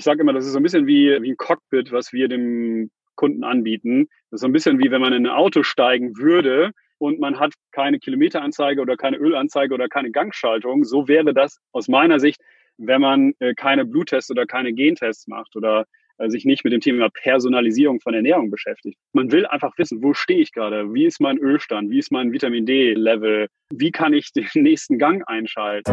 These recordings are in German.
Ich sage immer, das ist so ein bisschen wie, wie ein Cockpit, was wir dem Kunden anbieten. Das ist so ein bisschen wie wenn man in ein Auto steigen würde und man hat keine Kilometeranzeige oder keine Ölanzeige oder keine Gangschaltung. So wäre das aus meiner Sicht, wenn man äh, keine Bluttests oder keine Gentests macht oder äh, sich nicht mit dem Thema Personalisierung von Ernährung beschäftigt. Man will einfach wissen, wo stehe ich gerade? Wie ist mein Ölstand? Wie ist mein Vitamin D-Level? Wie kann ich den nächsten Gang einschalten?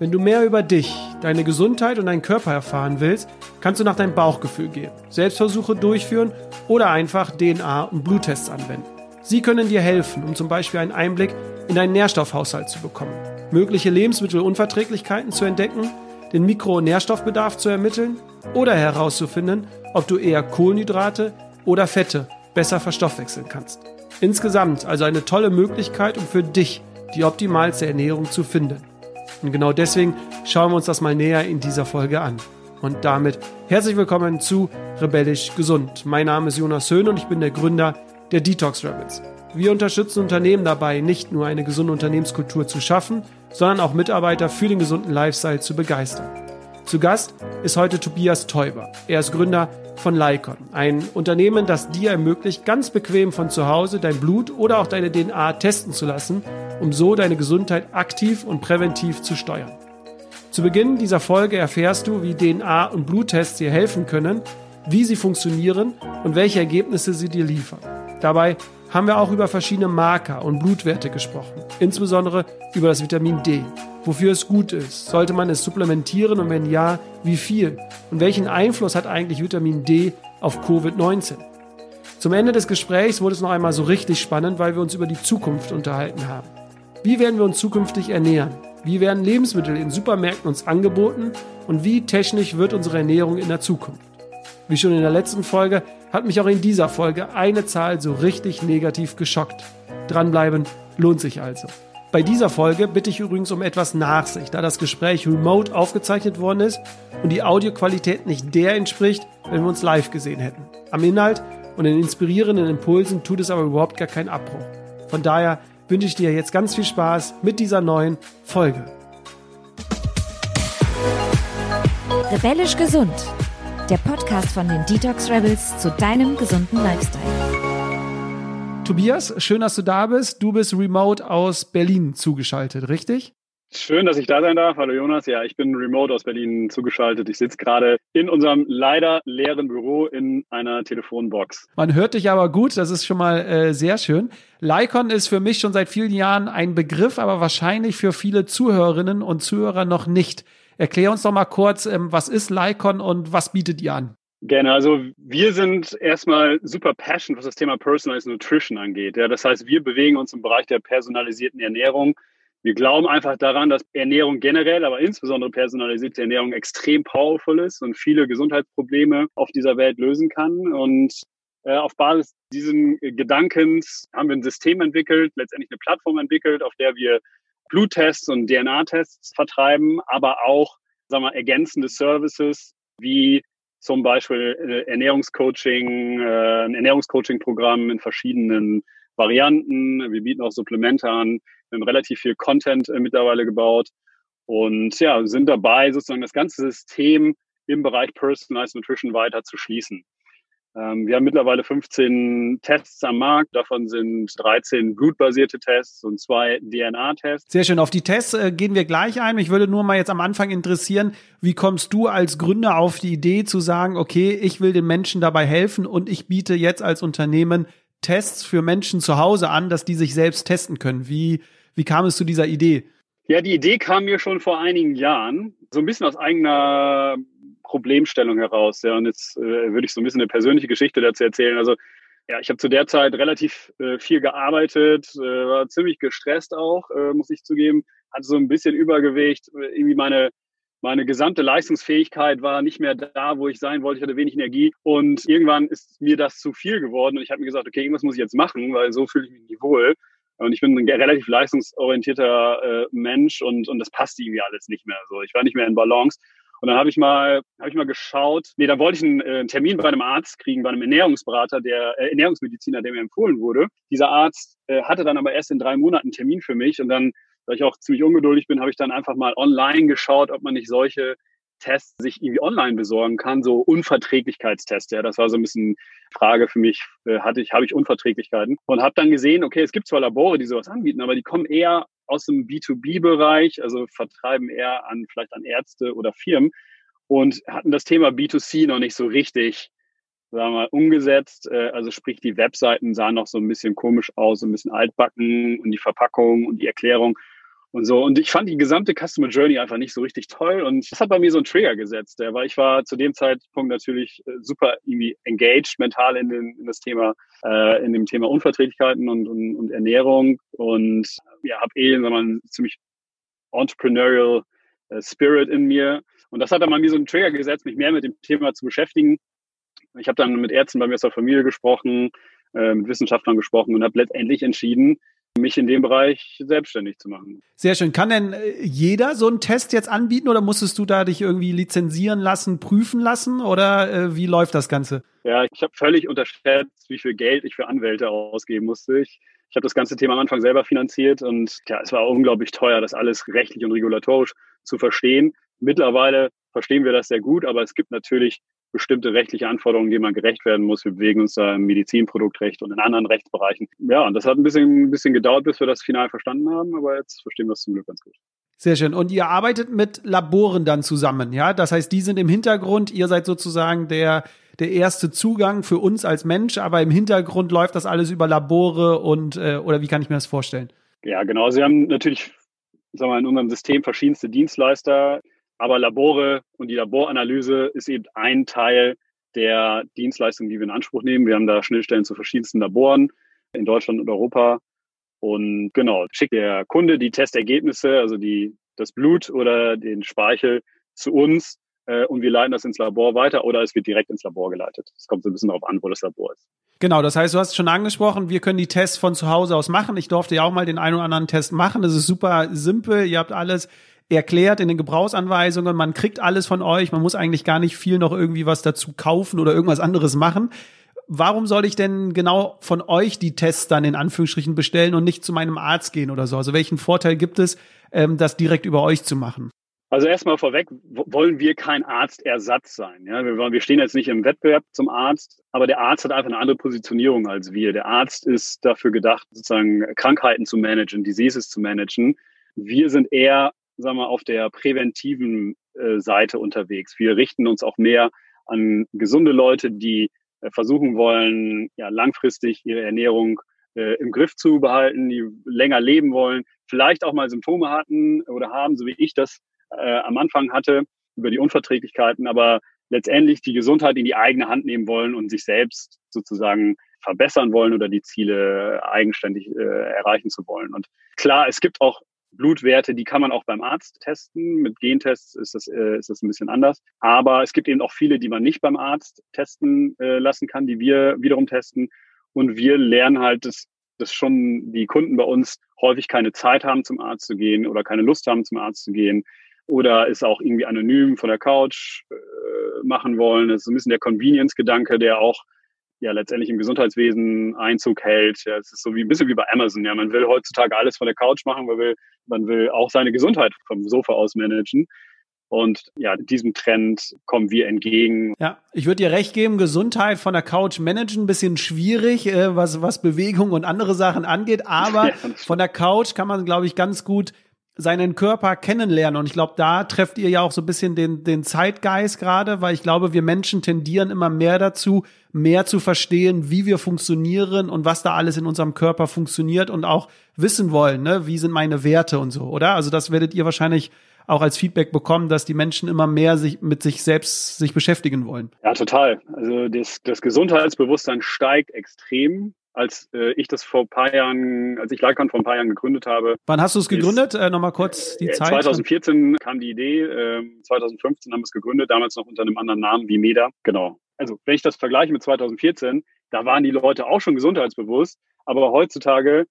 Wenn du mehr über dich, deine Gesundheit und deinen Körper erfahren willst, kannst du nach deinem Bauchgefühl gehen, Selbstversuche durchführen oder einfach DNA- und Bluttests anwenden. Sie können dir helfen, um zum Beispiel einen Einblick in deinen Nährstoffhaushalt zu bekommen, mögliche Lebensmittelunverträglichkeiten zu entdecken, den Mikro- und Nährstoffbedarf zu ermitteln oder herauszufinden, ob du eher Kohlenhydrate oder Fette besser verstoffwechseln kannst. Insgesamt also eine tolle Möglichkeit, um für dich die optimalste Ernährung zu finden. Und genau deswegen schauen wir uns das mal näher in dieser Folge an. Und damit herzlich willkommen zu Rebellisch Gesund. Mein Name ist Jonas Höhn und ich bin der Gründer der Detox Rebels. Wir unterstützen Unternehmen dabei, nicht nur eine gesunde Unternehmenskultur zu schaffen, sondern auch Mitarbeiter für den gesunden Lifestyle zu begeistern. Zu Gast ist heute Tobias Teuber. Er ist Gründer von Lycon, ein Unternehmen, das dir ermöglicht, ganz bequem von zu Hause dein Blut oder auch deine DNA testen zu lassen, um so deine Gesundheit aktiv und präventiv zu steuern. Zu Beginn dieser Folge erfährst du, wie DNA- und Bluttests dir helfen können, wie sie funktionieren und welche Ergebnisse sie dir liefern. Dabei haben wir auch über verschiedene Marker und Blutwerte gesprochen, insbesondere über das Vitamin D wofür es gut ist? Sollte man es supplementieren und wenn ja, wie viel? Und welchen Einfluss hat eigentlich Vitamin D auf Covid-19? Zum Ende des Gesprächs wurde es noch einmal so richtig spannend, weil wir uns über die Zukunft unterhalten haben. Wie werden wir uns zukünftig ernähren? Wie werden Lebensmittel in Supermärkten uns angeboten? Und wie technisch wird unsere Ernährung in der Zukunft? Wie schon in der letzten Folge hat mich auch in dieser Folge eine Zahl so richtig negativ geschockt. Dranbleiben lohnt sich also. Bei dieser Folge bitte ich übrigens um etwas Nachsicht, da das Gespräch remote aufgezeichnet worden ist und die Audioqualität nicht der entspricht, wenn wir uns live gesehen hätten. Am Inhalt und den inspirierenden Impulsen tut es aber überhaupt gar keinen Abbruch. Von daher wünsche ich dir jetzt ganz viel Spaß mit dieser neuen Folge. Rebellisch gesund. Der Podcast von den Detox Rebels zu deinem gesunden Lifestyle. Tobias, schön, dass du da bist. Du bist remote aus Berlin zugeschaltet, richtig? Schön, dass ich da sein darf. Hallo Jonas. Ja, ich bin remote aus Berlin zugeschaltet. Ich sitze gerade in unserem leider leeren Büro in einer Telefonbox. Man hört dich aber gut, das ist schon mal äh, sehr schön. Lycon ist für mich schon seit vielen Jahren ein Begriff, aber wahrscheinlich für viele Zuhörerinnen und Zuhörer noch nicht. Erklär uns doch mal kurz, ähm, was ist Lycon und was bietet ihr an? Gerne. Also wir sind erstmal super passionate, was das Thema Personalized Nutrition angeht. Ja, das heißt, wir bewegen uns im Bereich der personalisierten Ernährung. Wir glauben einfach daran, dass Ernährung generell, aber insbesondere personalisierte Ernährung extrem powerful ist und viele Gesundheitsprobleme auf dieser Welt lösen kann. Und äh, auf Basis diesen Gedankens haben wir ein System entwickelt, letztendlich eine Plattform entwickelt, auf der wir Bluttests und DNA-Tests vertreiben, aber auch sagen wir, ergänzende Services wie zum Beispiel äh, Ernährungscoaching, äh, ein Ernährungscoaching-Programm in verschiedenen Varianten. Wir bieten auch Supplemente an. Relativ viel Content äh, mittlerweile gebaut und ja, sind dabei, sozusagen das ganze System im Bereich Personalized Nutrition weiter zu schließen. Ähm, wir haben mittlerweile 15 Tests am Markt. Davon sind 13 blutbasierte Tests und zwei DNA-Tests. Sehr schön. Auf die Tests äh, gehen wir gleich ein. Mich würde nur mal jetzt am Anfang interessieren, wie kommst du als Gründer auf die Idee zu sagen, okay, ich will den Menschen dabei helfen und ich biete jetzt als Unternehmen Tests für Menschen zu Hause an, dass die sich selbst testen können. Wie, wie kam es zu dieser Idee? Ja, die Idee kam mir schon vor einigen Jahren, so ein bisschen aus eigener Problemstellung heraus. Ja, und jetzt äh, würde ich so ein bisschen eine persönliche Geschichte dazu erzählen. Also ja, ich habe zu der Zeit relativ äh, viel gearbeitet, äh, war ziemlich gestresst auch, äh, muss ich zugeben, hatte so ein bisschen Übergewicht, irgendwie meine meine gesamte Leistungsfähigkeit war nicht mehr da, wo ich sein wollte. Ich hatte wenig Energie und irgendwann ist mir das zu viel geworden und ich habe mir gesagt, okay, irgendwas muss ich jetzt machen, weil so fühle ich mich nicht wohl. Und ich bin ein relativ leistungsorientierter äh, Mensch und, und das passt irgendwie alles nicht mehr. So, ich war nicht mehr in Balance. Und dann habe ich mal, habe ich mal geschaut. Nee, da wollte ich einen, äh, Termin bei einem Arzt kriegen, bei einem Ernährungsberater, der äh, Ernährungsmediziner, der mir empfohlen wurde. Dieser Arzt äh, hatte dann aber erst in drei Monaten einen Termin für mich und dann da ich auch ziemlich ungeduldig bin, habe ich dann einfach mal online geschaut, ob man nicht solche Tests sich irgendwie online besorgen kann, so Unverträglichkeitstests. Ja, das war so ein bisschen Frage für mich. Äh, hatte ich, habe ich Unverträglichkeiten und habe dann gesehen, okay, es gibt zwar Labore, die sowas anbieten, aber die kommen eher aus dem B2B-Bereich, also vertreiben eher an vielleicht an Ärzte oder Firmen und hatten das Thema B2C noch nicht so richtig sagen wir mal, umgesetzt. Äh, also sprich, die Webseiten sahen noch so ein bisschen komisch aus, so ein bisschen altbacken und die Verpackung und die Erklärung und so. Und ich fand die gesamte Customer Journey einfach nicht so richtig toll. Und das hat bei mir so einen Trigger gesetzt, weil ich war zu dem Zeitpunkt natürlich äh, super irgendwie engaged mental in, den, in das Thema, äh, in dem Thema Unverträglichkeiten und, und, und Ernährung und ja, habe eh, sagen wir mal, ziemlich entrepreneurial äh, Spirit in mir. Und das hat dann bei mir so einen Trigger gesetzt, mich mehr mit dem Thema zu beschäftigen. Ich habe dann mit Ärzten bei mir aus der Familie gesprochen, äh, mit Wissenschaftlern gesprochen und habe letztendlich entschieden, mich in dem Bereich selbstständig zu machen. Sehr schön. Kann denn äh, jeder so einen Test jetzt anbieten oder musstest du da dich irgendwie lizenzieren lassen, prüfen lassen oder äh, wie läuft das Ganze? Ja, ich habe völlig unterschätzt, wie viel Geld ich für Anwälte ausgeben musste. Ich, ich habe das ganze Thema am Anfang selber finanziert und ja, es war unglaublich teuer, das alles rechtlich und regulatorisch zu verstehen. Mittlerweile verstehen wir das sehr gut, aber es gibt natürlich bestimmte rechtliche Anforderungen, denen man gerecht werden muss. Wir bewegen uns da im Medizinproduktrecht und in anderen Rechtsbereichen. Ja, und das hat ein bisschen, ein bisschen gedauert, bis wir das final verstanden haben, aber jetzt verstehen wir es zum Glück ganz gut. Sehr schön. Und ihr arbeitet mit Laboren dann zusammen, ja? Das heißt, die sind im Hintergrund, ihr seid sozusagen der, der erste Zugang für uns als Mensch, aber im Hintergrund läuft das alles über Labore und, äh, oder wie kann ich mir das vorstellen? Ja, genau. Sie haben natürlich, sagen wir mal, in unserem System verschiedenste Dienstleister, aber Labore und die Laboranalyse ist eben ein Teil der Dienstleistung, die wir in Anspruch nehmen. Wir haben da Schnittstellen zu verschiedensten Laboren in Deutschland und Europa. Und genau, schickt der Kunde die Testergebnisse, also die, das Blut oder den Speichel zu uns äh, und wir leiten das ins Labor weiter oder es wird direkt ins Labor geleitet. Es kommt so ein bisschen darauf an, wo das Labor ist. Genau, das heißt, du hast es schon angesprochen, wir können die Tests von zu Hause aus machen. Ich durfte ja auch mal den einen oder anderen Test machen. Das ist super simpel. Ihr habt alles erklärt in den Gebrauchsanweisungen. Man kriegt alles von euch. Man muss eigentlich gar nicht viel noch irgendwie was dazu kaufen oder irgendwas anderes machen. Warum soll ich denn genau von euch die Tests dann in Anführungsstrichen bestellen und nicht zu meinem Arzt gehen oder so? Also welchen Vorteil gibt es, ähm, das direkt über euch zu machen? Also erstmal vorweg wollen wir kein Arztersatz sein. Ja? Wir, wir stehen jetzt nicht im Wettbewerb zum Arzt, aber der Arzt hat einfach eine andere Positionierung als wir. Der Arzt ist dafür gedacht, sozusagen Krankheiten zu managen, Diseases zu managen. Wir sind eher sagen wir, auf der präventiven äh, Seite unterwegs. Wir richten uns auch mehr an gesunde Leute, die äh, versuchen wollen, ja, langfristig ihre Ernährung äh, im Griff zu behalten, die länger leben wollen, vielleicht auch mal Symptome hatten oder haben, so wie ich das äh, am Anfang hatte, über die Unverträglichkeiten, aber letztendlich die Gesundheit in die eigene Hand nehmen wollen und sich selbst sozusagen verbessern wollen oder die Ziele eigenständig äh, erreichen zu wollen. Und klar, es gibt auch Blutwerte, die kann man auch beim Arzt testen. Mit Gentests ist das, äh, ist das ein bisschen anders. Aber es gibt eben auch viele, die man nicht beim Arzt testen äh, lassen kann, die wir wiederum testen. Und wir lernen halt, dass, dass schon die Kunden bei uns häufig keine Zeit haben, zum Arzt zu gehen oder keine Lust haben, zum Arzt zu gehen. Oder es auch irgendwie anonym von der Couch äh, machen wollen. Das ist ein bisschen der Convenience-Gedanke, der auch ja letztendlich im Gesundheitswesen Einzug hält. Ja, es ist so wie ein bisschen wie bei Amazon. Ja, man will heutzutage alles von der Couch machen, man will, man will auch seine Gesundheit vom Sofa aus managen. Und ja, diesem Trend kommen wir entgegen. Ja, ich würde dir recht geben, Gesundheit von der Couch managen, ein bisschen schwierig, äh, was, was Bewegung und andere Sachen angeht. Aber ja, von der Couch kann man, glaube ich, ganz gut seinen Körper kennenlernen. Und ich glaube, da trefft ihr ja auch so ein bisschen den, den Zeitgeist gerade, weil ich glaube, wir Menschen tendieren immer mehr dazu, mehr zu verstehen, wie wir funktionieren und was da alles in unserem Körper funktioniert und auch wissen wollen, ne, wie sind meine Werte und so, oder? Also das werdet ihr wahrscheinlich auch als Feedback bekommen, dass die Menschen immer mehr sich mit sich selbst sich beschäftigen wollen. Ja, total. Also das, das Gesundheitsbewusstsein steigt extrem als äh, ich das vor ein paar Jahren, als ich Lycon vor ein paar Jahren gegründet habe. Wann hast du es gegründet? Äh, Nochmal kurz die äh, Zeit. 2014 kam die Idee, äh, 2015 haben wir es gegründet, damals noch unter einem anderen Namen wie Meda. Genau. Also wenn ich das vergleiche mit 2014, da waren die Leute auch schon gesundheitsbewusst, aber heutzutage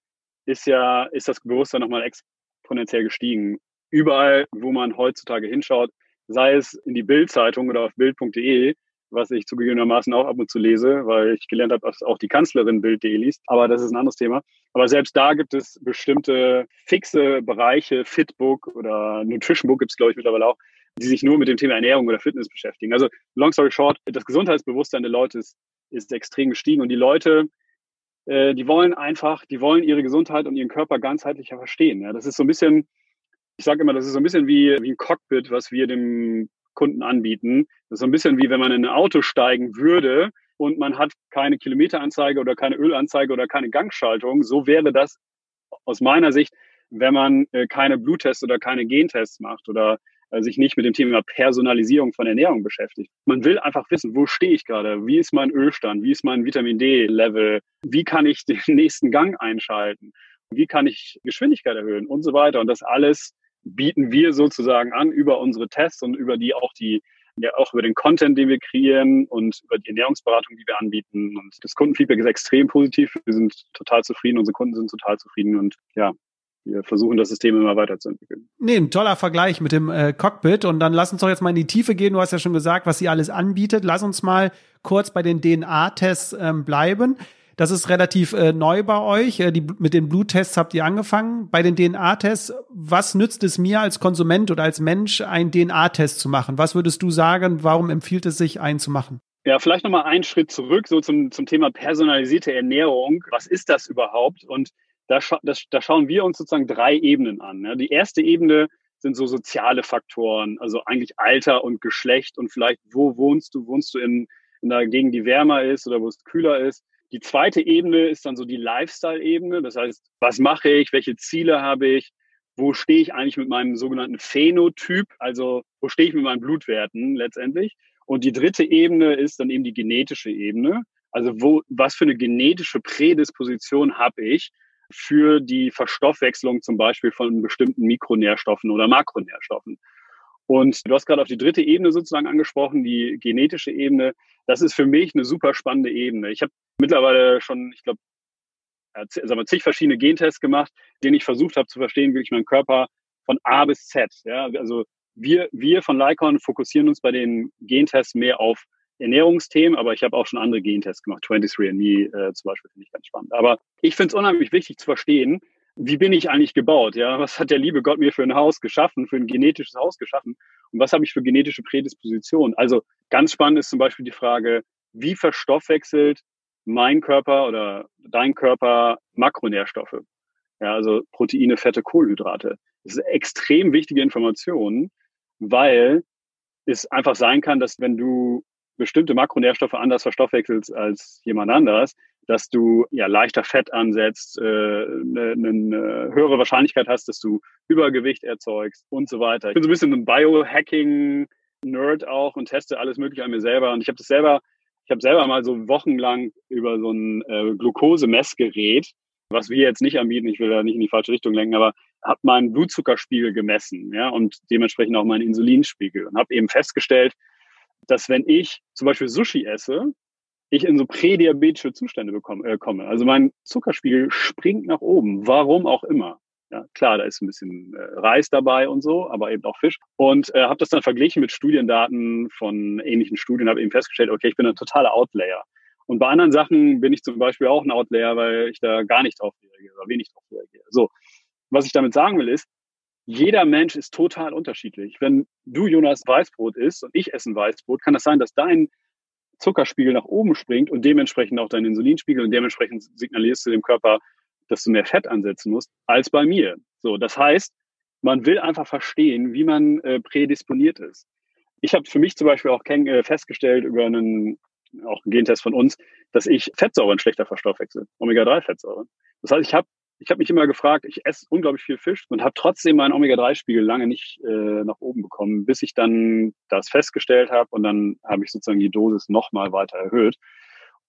ist ja, ist das Bewusstsein nochmal exponentiell gestiegen. Überall, wo man heutzutage hinschaut, sei es in die Bild-Zeitung oder auf bild.de, was ich zugegebenermaßen auch ab und zu lese, weil ich gelernt habe, dass auch die Kanzlerin Bild.de liest. Aber das ist ein anderes Thema. Aber selbst da gibt es bestimmte fixe Bereiche, Fitbook oder Nutrition Book gibt es, glaube ich, mittlerweile auch, die sich nur mit dem Thema Ernährung oder Fitness beschäftigen. Also long story short, das Gesundheitsbewusstsein der Leute ist, ist extrem gestiegen und die Leute, äh, die wollen einfach, die wollen ihre Gesundheit und ihren Körper ganzheitlicher verstehen. Ja, das ist so ein bisschen, ich sage immer, das ist so ein bisschen wie, wie ein Cockpit, was wir dem Kunden anbieten. Das ist so ein bisschen wie wenn man in ein Auto steigen würde und man hat keine Kilometeranzeige oder keine Ölanzeige oder keine Gangschaltung. So wäre das aus meiner Sicht, wenn man äh, keine Bluttests oder keine Gentests macht oder äh, sich nicht mit dem Thema Personalisierung von Ernährung beschäftigt. Man will einfach wissen, wo stehe ich gerade? Wie ist mein Ölstand? Wie ist mein Vitamin D-Level? Wie kann ich den nächsten Gang einschalten? Wie kann ich Geschwindigkeit erhöhen und so weiter? Und das alles bieten wir sozusagen an über unsere Tests und über die auch die ja auch über den Content, den wir kreieren und über die Ernährungsberatung, die wir anbieten. Und das Kundenfeedback ist extrem positiv. Wir sind total zufrieden, unsere Kunden sind total zufrieden und ja, wir versuchen das System immer weiterzuentwickeln. Nee, ein toller Vergleich mit dem äh, Cockpit. Und dann lass uns doch jetzt mal in die Tiefe gehen. Du hast ja schon gesagt, was sie alles anbietet. Lass uns mal kurz bei den DNA-Tests ähm, bleiben. Das ist relativ äh, neu bei euch. Äh, die, mit den Bluttests habt ihr angefangen. Bei den DNA-Tests, was nützt es mir als Konsument oder als Mensch, einen DNA-Test zu machen? Was würdest du sagen, warum empfiehlt es sich, einen zu machen? Ja, vielleicht nochmal einen Schritt zurück, so zum, zum Thema personalisierte Ernährung. Was ist das überhaupt? Und da, scha das, da schauen wir uns sozusagen drei Ebenen an. Ja. Die erste Ebene sind so soziale Faktoren, also eigentlich Alter und Geschlecht und vielleicht, wo wohnst du? Wohnst du in, in einer Gegend, die wärmer ist oder wo es kühler ist? Die zweite Ebene ist dann so die Lifestyle-Ebene. Das heißt, was mache ich? Welche Ziele habe ich? Wo stehe ich eigentlich mit meinem sogenannten Phänotyp? Also, wo stehe ich mit meinen Blutwerten letztendlich? Und die dritte Ebene ist dann eben die genetische Ebene. Also, wo, was für eine genetische Prädisposition habe ich für die Verstoffwechslung zum Beispiel von bestimmten Mikronährstoffen oder Makronährstoffen? Und du hast gerade auf die dritte Ebene sozusagen angesprochen, die genetische Ebene. Das ist für mich eine super spannende Ebene. Ich habe mittlerweile schon, ich glaube, sagen wir, zig verschiedene Gentests gemacht, denen ich versucht habe zu verstehen, wie ich meinen Körper von A bis Z. Ja, also wir, wir von Lycon fokussieren uns bei den Gentests mehr auf Ernährungsthemen, aber ich habe auch schon andere Gentests gemacht. 23andMe äh, zum Beispiel finde ich ganz spannend. Aber ich finde es unheimlich wichtig zu verstehen, wie bin ich eigentlich gebaut? Ja, was hat der liebe Gott mir für ein Haus geschaffen, für ein genetisches Haus geschaffen? Und was habe ich für genetische Prädisposition? Also ganz spannend ist zum Beispiel die Frage, wie verstoffwechselt mein Körper oder dein Körper Makronährstoffe? Ja, also Proteine, Fette, Kohlenhydrate. Das ist extrem wichtige Information, weil es einfach sein kann, dass wenn du bestimmte Makronährstoffe anders verstoffwechselst als jemand anders, dass du ja leichter Fett ansetzt, äh, eine, eine höhere Wahrscheinlichkeit hast, dass du Übergewicht erzeugst und so weiter. Ich bin so ein bisschen ein Biohacking-Nerd auch und teste alles Mögliche an mir selber. Und ich habe das selber, ich habe selber mal so wochenlang über so ein äh, Glukosemessgerät, was wir jetzt nicht anbieten, ich will da nicht in die falsche Richtung lenken, aber habe meinen Blutzuckerspiegel gemessen, ja, und dementsprechend auch meinen Insulinspiegel und habe eben festgestellt, dass wenn ich zum Beispiel Sushi esse, ich in so prädiabetische Zustände bekomme, äh, komme. Also mein Zuckerspiegel springt nach oben, warum auch immer. Ja, klar, da ist ein bisschen äh, Reis dabei und so, aber eben auch Fisch. Und äh, habe das dann verglichen mit Studiendaten von ähnlichen Studien, habe eben festgestellt, okay, ich bin ein totaler Outlayer. Und bei anderen Sachen bin ich zum Beispiel auch ein Outlayer, weil ich da gar nicht drauf reagiere oder wenig drauf reagiere. So, was ich damit sagen will, ist, jeder Mensch ist total unterschiedlich. Wenn du, Jonas, Weißbrot isst und ich esse ein Weißbrot, kann das sein, dass dein Zuckerspiegel nach oben springt und dementsprechend auch dein Insulinspiegel und dementsprechend signalierst du dem Körper, dass du mehr Fett ansetzen musst, als bei mir. So, das heißt, man will einfach verstehen, wie man äh, prädisponiert ist. Ich habe für mich zum Beispiel auch äh, festgestellt über einen auch einen Gentest von uns, dass ich Fettsäuren schlechter verstoffwechsel, Omega-3-Fettsäuren. Das heißt, ich habe ich habe mich immer gefragt, ich esse unglaublich viel Fisch und habe trotzdem meinen Omega-3-Spiegel lange nicht äh, nach oben bekommen, bis ich dann das festgestellt habe und dann habe ich sozusagen die Dosis nochmal weiter erhöht.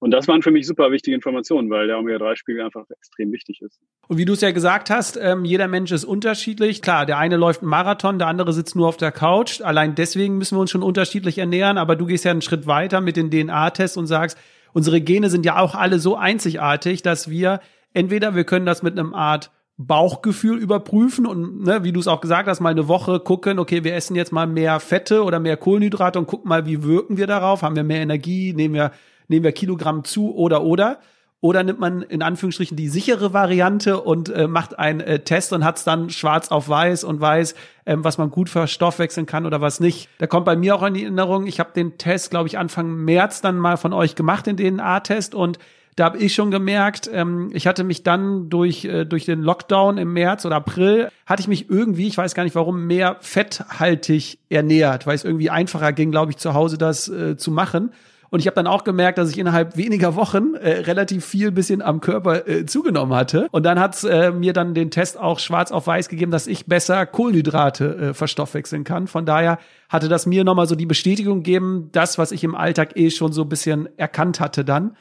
Und das waren für mich super wichtige Informationen, weil der Omega-3-Spiegel einfach extrem wichtig ist. Und wie du es ja gesagt hast, ähm, jeder Mensch ist unterschiedlich. Klar, der eine läuft einen Marathon, der andere sitzt nur auf der Couch. Allein deswegen müssen wir uns schon unterschiedlich ernähren. Aber du gehst ja einen Schritt weiter mit den DNA-Tests und sagst, unsere Gene sind ja auch alle so einzigartig, dass wir entweder wir können das mit einem Art Bauchgefühl überprüfen und ne, wie du es auch gesagt hast, mal eine Woche gucken, okay, wir essen jetzt mal mehr Fette oder mehr Kohlenhydrate und gucken mal, wie wirken wir darauf? Haben wir mehr Energie? Nehmen wir, nehmen wir Kilogramm zu oder oder? Oder nimmt man in Anführungsstrichen die sichere Variante und äh, macht einen äh, Test und hat es dann schwarz auf weiß und weiß, ähm, was man gut verstoffwechseln kann oder was nicht. Da kommt bei mir auch in die Erinnerung, ich habe den Test, glaube ich, Anfang März dann mal von euch gemacht, den DNA-Test und da habe ich schon gemerkt, ähm, ich hatte mich dann durch, äh, durch den Lockdown im März oder April, hatte ich mich irgendwie, ich weiß gar nicht warum, mehr fetthaltig ernährt, weil es irgendwie einfacher ging, glaube ich, zu Hause das äh, zu machen. Und ich habe dann auch gemerkt, dass ich innerhalb weniger Wochen äh, relativ viel bisschen am Körper äh, zugenommen hatte. Und dann hat's äh, mir dann den Test auch schwarz auf weiß gegeben, dass ich besser Kohlenhydrate äh, verstoffwechseln kann. Von daher hatte das mir nochmal so die Bestätigung gegeben, das, was ich im Alltag eh schon so ein bisschen erkannt hatte dann.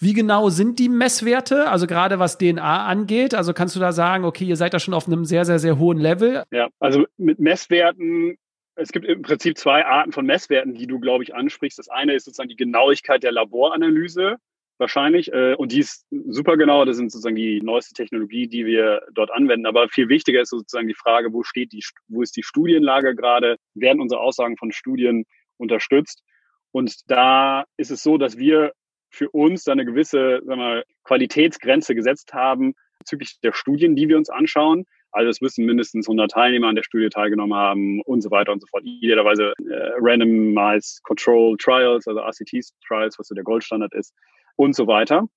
Wie genau sind die Messwerte? Also gerade was DNA angeht. Also kannst du da sagen, okay, ihr seid da schon auf einem sehr, sehr, sehr hohen Level? Ja, also mit Messwerten es gibt im Prinzip zwei Arten von Messwerten, die du, glaube ich, ansprichst. Das eine ist sozusagen die Genauigkeit der Laboranalyse wahrscheinlich. Äh, und die ist super genau. Das sind sozusagen die neueste Technologie, die wir dort anwenden. Aber viel wichtiger ist sozusagen die Frage, wo steht die, wo ist die Studienlage gerade? Werden unsere Aussagen von Studien unterstützt? Und da ist es so, dass wir für uns eine gewisse sagen wir, Qualitätsgrenze gesetzt haben bezüglich der Studien, die wir uns anschauen. Also es müssen mindestens 100 Teilnehmer an der Studie teilgenommen haben und so weiter und so fort. Idealerweise äh, Randomized Control Trials, also RCT-Trials, was so der Goldstandard ist und so weiter.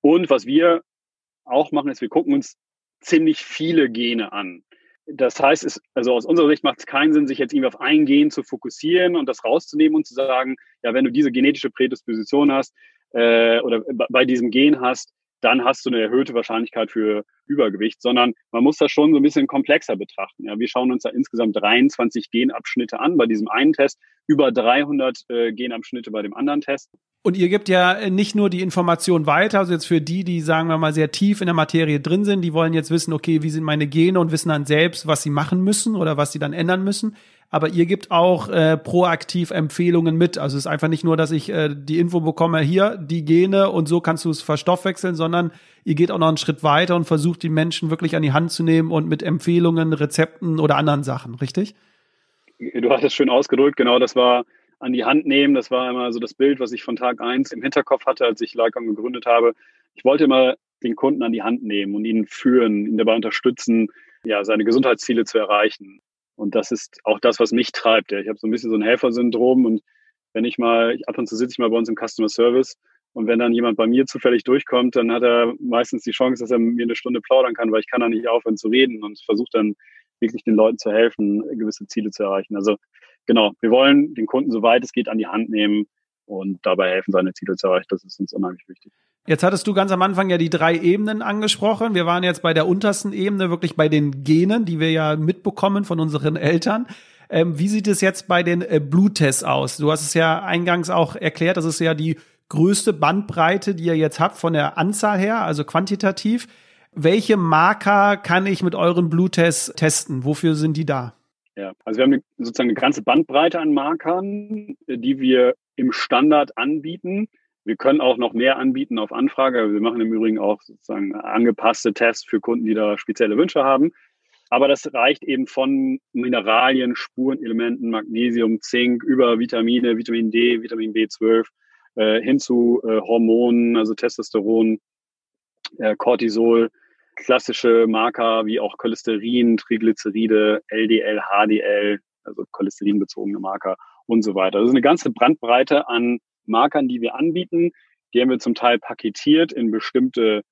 Und was wir auch machen, ist, wir gucken uns ziemlich viele Gene an. Das heißt, es, also aus unserer Sicht macht es keinen Sinn, sich jetzt irgendwie auf ein Gen zu fokussieren und das rauszunehmen und zu sagen, ja, wenn du diese genetische Prädisposition hast äh, oder bei diesem Gen hast, dann hast du eine erhöhte Wahrscheinlichkeit für Übergewicht, sondern man muss das schon so ein bisschen komplexer betrachten. Ja, wir schauen uns da insgesamt 23 Genabschnitte an bei diesem einen Test, über 300 äh, Genabschnitte bei dem anderen Test. Und ihr gebt ja nicht nur die Information weiter, also jetzt für die, die sagen wir mal sehr tief in der Materie drin sind, die wollen jetzt wissen, okay, wie sind meine Gene und wissen dann selbst, was sie machen müssen oder was sie dann ändern müssen aber ihr gebt auch äh, proaktiv Empfehlungen mit. Also es ist einfach nicht nur, dass ich äh, die Info bekomme, hier die Gene und so kannst du es verstoffwechseln, sondern ihr geht auch noch einen Schritt weiter und versucht die Menschen wirklich an die Hand zu nehmen und mit Empfehlungen, Rezepten oder anderen Sachen, richtig? Du hast es schön ausgedrückt, genau, das war an die Hand nehmen. Das war immer so das Bild, was ich von Tag eins im Hinterkopf hatte, als ich Lycon gegründet habe. Ich wollte immer den Kunden an die Hand nehmen und ihn führen, ihn dabei unterstützen, ja, seine Gesundheitsziele zu erreichen. Und das ist auch das, was mich treibt. Ich habe so ein bisschen so ein Helfersyndrom und wenn ich mal, ab und zu sitze ich mal bei uns im Customer Service und wenn dann jemand bei mir zufällig durchkommt, dann hat er meistens die Chance, dass er mir eine Stunde plaudern kann, weil ich kann da nicht aufhören zu reden und versuche dann wirklich den Leuten zu helfen, gewisse Ziele zu erreichen. Also genau, wir wollen den Kunden so weit es geht an die Hand nehmen und dabei helfen, seine Ziele zu erreichen. Das ist uns unheimlich wichtig. Jetzt hattest du ganz am Anfang ja die drei Ebenen angesprochen. Wir waren jetzt bei der untersten Ebene, wirklich bei den Genen, die wir ja mitbekommen von unseren Eltern. Ähm, wie sieht es jetzt bei den äh, Bluttests aus? Du hast es ja eingangs auch erklärt, das ist ja die größte Bandbreite, die ihr jetzt habt von der Anzahl her, also quantitativ. Welche Marker kann ich mit euren Bluttests testen? Wofür sind die da? Ja, also wir haben sozusagen eine ganze Bandbreite an Markern, die wir im Standard anbieten. Wir können auch noch mehr anbieten auf Anfrage. Wir machen im Übrigen auch sozusagen angepasste Tests für Kunden, die da spezielle Wünsche haben. Aber das reicht eben von Mineralien, Spurenelementen, Magnesium, Zink, über Vitamine, Vitamin D, Vitamin B12, äh, hin zu äh, Hormonen, also Testosteron, äh, Cortisol, klassische Marker wie auch Cholesterin, Triglyceride, LDL, HDL, also cholesterinbezogene Marker und so weiter. Das ist eine ganze Brandbreite an Markern, die wir anbieten. Die haben wir zum Teil paketiert in bestimmte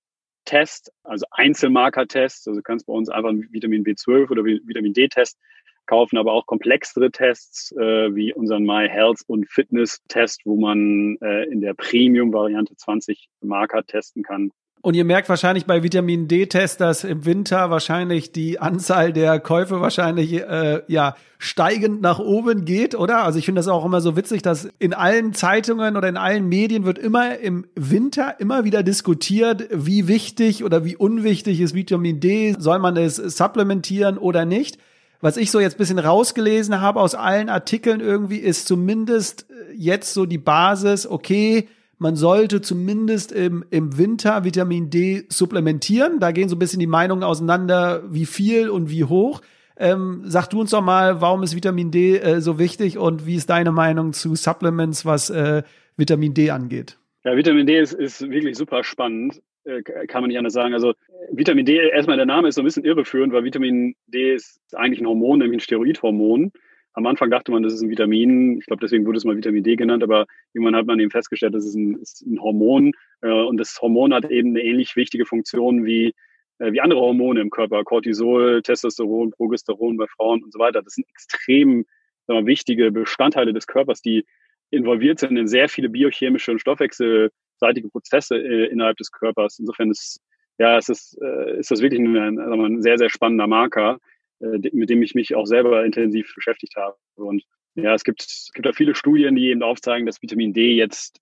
Tests, also Einzelmarker-Tests. Also du kannst bei uns einfach Vitamin B12 oder Vitamin D-Test kaufen, aber auch komplexere Tests äh, wie unseren My Health und Fitness Test, wo man äh, in der Premium-Variante 20 Marker testen kann. Und ihr merkt wahrscheinlich bei Vitamin D-Test, dass im Winter wahrscheinlich die Anzahl der Käufe wahrscheinlich äh, ja steigend nach oben geht, oder? Also ich finde das auch immer so witzig, dass in allen Zeitungen oder in allen Medien wird immer im Winter immer wieder diskutiert, wie wichtig oder wie unwichtig ist Vitamin D, soll man es supplementieren oder nicht. Was ich so jetzt bisschen rausgelesen habe aus allen Artikeln irgendwie, ist zumindest jetzt so die Basis, okay, man sollte zumindest im, im Winter Vitamin D supplementieren. Da gehen so ein bisschen die Meinungen auseinander, wie viel und wie hoch. Ähm, sag du uns doch mal, warum ist Vitamin D äh, so wichtig und wie ist deine Meinung zu Supplements, was äh, Vitamin D angeht? Ja, Vitamin D ist, ist wirklich super spannend, äh, kann man nicht anders sagen. Also Vitamin D, erstmal der Name ist so ein bisschen irreführend, weil Vitamin D ist eigentlich ein Hormon, nämlich ein Steroidhormon. Am Anfang dachte man, das ist ein Vitamin. Ich glaube, deswegen wurde es mal Vitamin D genannt, aber irgendwann hat man eben festgestellt, das ist ein, ist ein Hormon. Äh, und das Hormon hat eben eine ähnlich wichtige Funktion wie äh, wie andere Hormone im Körper, Cortisol, Testosteron, Progesteron bei Frauen und so weiter. Das sind extrem wir, wichtige Bestandteile des Körpers, die involviert sind in sehr viele biochemische und stoffwechselseitige Prozesse äh, innerhalb des Körpers. Insofern ist, ja, ist, äh, ist das wirklich ein, ein, sehr, sehr spannender Marker, mit dem ich mich auch selber intensiv beschäftigt habe. Und ja, es gibt, es gibt da viele Studien, die eben aufzeigen, dass Vitamin D jetzt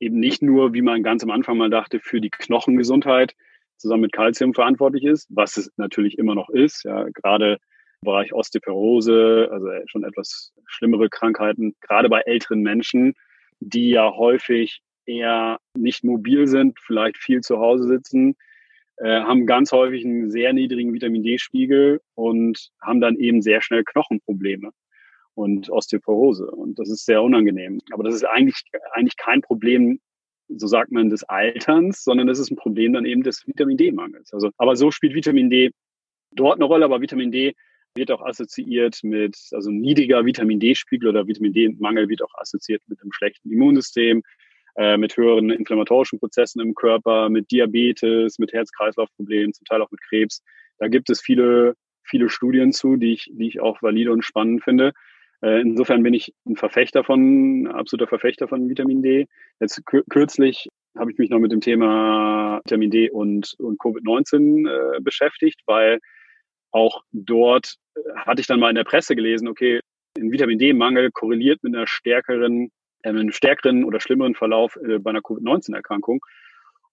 eben nicht nur, wie man ganz am Anfang mal dachte, für die Knochengesundheit zusammen mit Kalzium verantwortlich ist, was es natürlich immer noch ist. Ja, gerade im Bereich Osteoporose, also schon etwas schlimmere Krankheiten, gerade bei älteren Menschen, die ja häufig eher nicht mobil sind, vielleicht viel zu Hause sitzen, äh, haben ganz häufig einen sehr niedrigen Vitamin D-Spiegel und haben dann eben sehr schnell Knochenprobleme und Osteoporose. Und das ist sehr unangenehm. Aber das ist eigentlich, eigentlich kein Problem so sagt man, des Alterns, sondern das ist ein Problem dann eben des Vitamin D-Mangels. Also, aber so spielt Vitamin D dort eine Rolle, aber Vitamin D wird auch assoziiert mit, also niedriger Vitamin D-Spiegel oder Vitamin D-Mangel wird auch assoziiert mit einem schlechten Immunsystem, äh, mit höheren inflammatorischen Prozessen im Körper, mit Diabetes, mit Herz-Kreislauf-Problemen, zum Teil auch mit Krebs. Da gibt es viele, viele Studien zu, die ich, die ich auch valide und spannend finde. Äh, insofern bin ich ein Verfechter von, absoluter Verfechter von Vitamin D. Jetzt kürzlich habe ich mich noch mit dem Thema Vitamin D und, und Covid-19 äh, beschäftigt, weil auch dort äh, hatte ich dann mal in der Presse gelesen, okay, ein Vitamin D-Mangel korreliert mit einer stärkeren, einem stärkeren oder schlimmeren Verlauf äh, bei einer Covid-19-Erkrankung.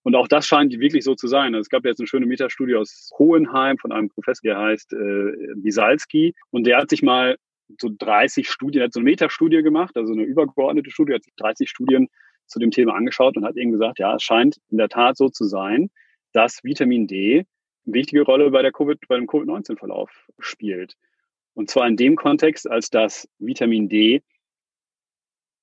Und auch das scheint wirklich so zu sein. Also es gab jetzt eine schöne Metastudie aus Hohenheim von einem Professor, der heißt äh, Bisalski. Und der hat sich mal so 30 Studien, hat so eine Metastudie gemacht, also eine übergeordnete Studie, hat sich 30 Studien zu dem Thema angeschaut und hat eben gesagt, ja, es scheint in der Tat so zu sein, dass Vitamin D eine wichtige Rolle bei der COVID, bei dem Covid-19-Verlauf spielt. Und zwar in dem Kontext, als dass Vitamin D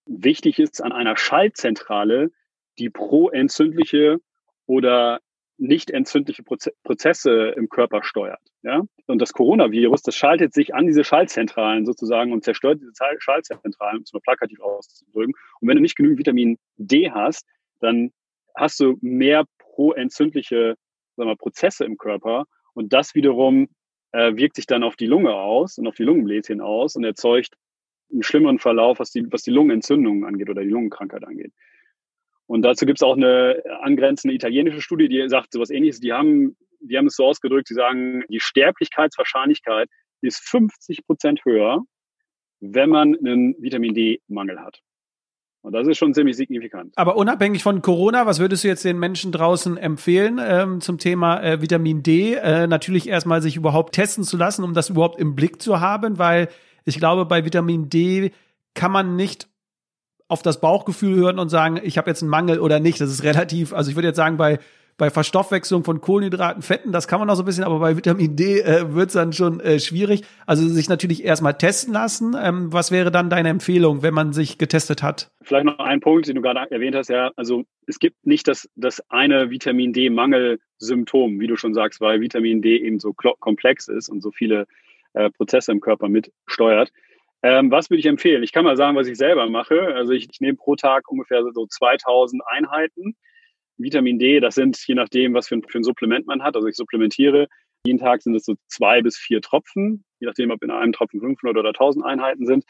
wichtig ist an einer Schaltzentrale, die proentzündliche oder nicht entzündliche Prozesse im Körper steuert. Ja? Und das Coronavirus, das schaltet sich an diese Schaltzentralen sozusagen und zerstört diese Schaltzentralen, um es mal plakativ auszudrücken. Und wenn du nicht genügend Vitamin D hast, dann hast du mehr proentzündliche sagen Prozesse im Körper und das wiederum äh, wirkt sich dann auf die Lunge aus und auf die Lungenbläschen aus und erzeugt einen schlimmeren Verlauf, was die, was die Lungenentzündung angeht oder die Lungenkrankheit angeht. Und dazu gibt es auch eine angrenzende italienische Studie, die sagt sowas ähnliches. Die haben, die haben es so ausgedrückt, sie sagen, die Sterblichkeitswahrscheinlichkeit ist 50 Prozent höher, wenn man einen Vitamin D-Mangel hat. Und das ist schon ziemlich signifikant. Aber unabhängig von Corona, was würdest du jetzt den Menschen draußen empfehlen ähm, zum Thema äh, Vitamin D? Äh, natürlich erstmal sich überhaupt testen zu lassen, um das überhaupt im Blick zu haben, weil ich glaube, bei Vitamin D kann man nicht auf das Bauchgefühl hören und sagen, ich habe jetzt einen Mangel oder nicht. Das ist relativ, also ich würde jetzt sagen, bei bei Verstoffwechslung von Kohlenhydraten, Fetten, das kann man noch so ein bisschen, aber bei Vitamin D äh, wird es dann schon äh, schwierig. Also sich natürlich erstmal testen lassen. Ähm, was wäre dann deine Empfehlung, wenn man sich getestet hat? Vielleicht noch ein Punkt, den du gerade erwähnt hast, ja. Also es gibt nicht das, das eine Vitamin D-Mangelsymptom, wie du schon sagst, weil Vitamin D eben so komplex ist und so viele äh, Prozesse im Körper mitsteuert. Ähm, was würde ich empfehlen? Ich kann mal sagen, was ich selber mache. Also ich, ich nehme pro Tag ungefähr so 2000 Einheiten. Vitamin D, das sind je nachdem, was für ein, für ein Supplement man hat. Also ich supplementiere. Jeden Tag sind es so zwei bis vier Tropfen, je nachdem, ob in einem Tropfen 500 oder 1000 Einheiten sind.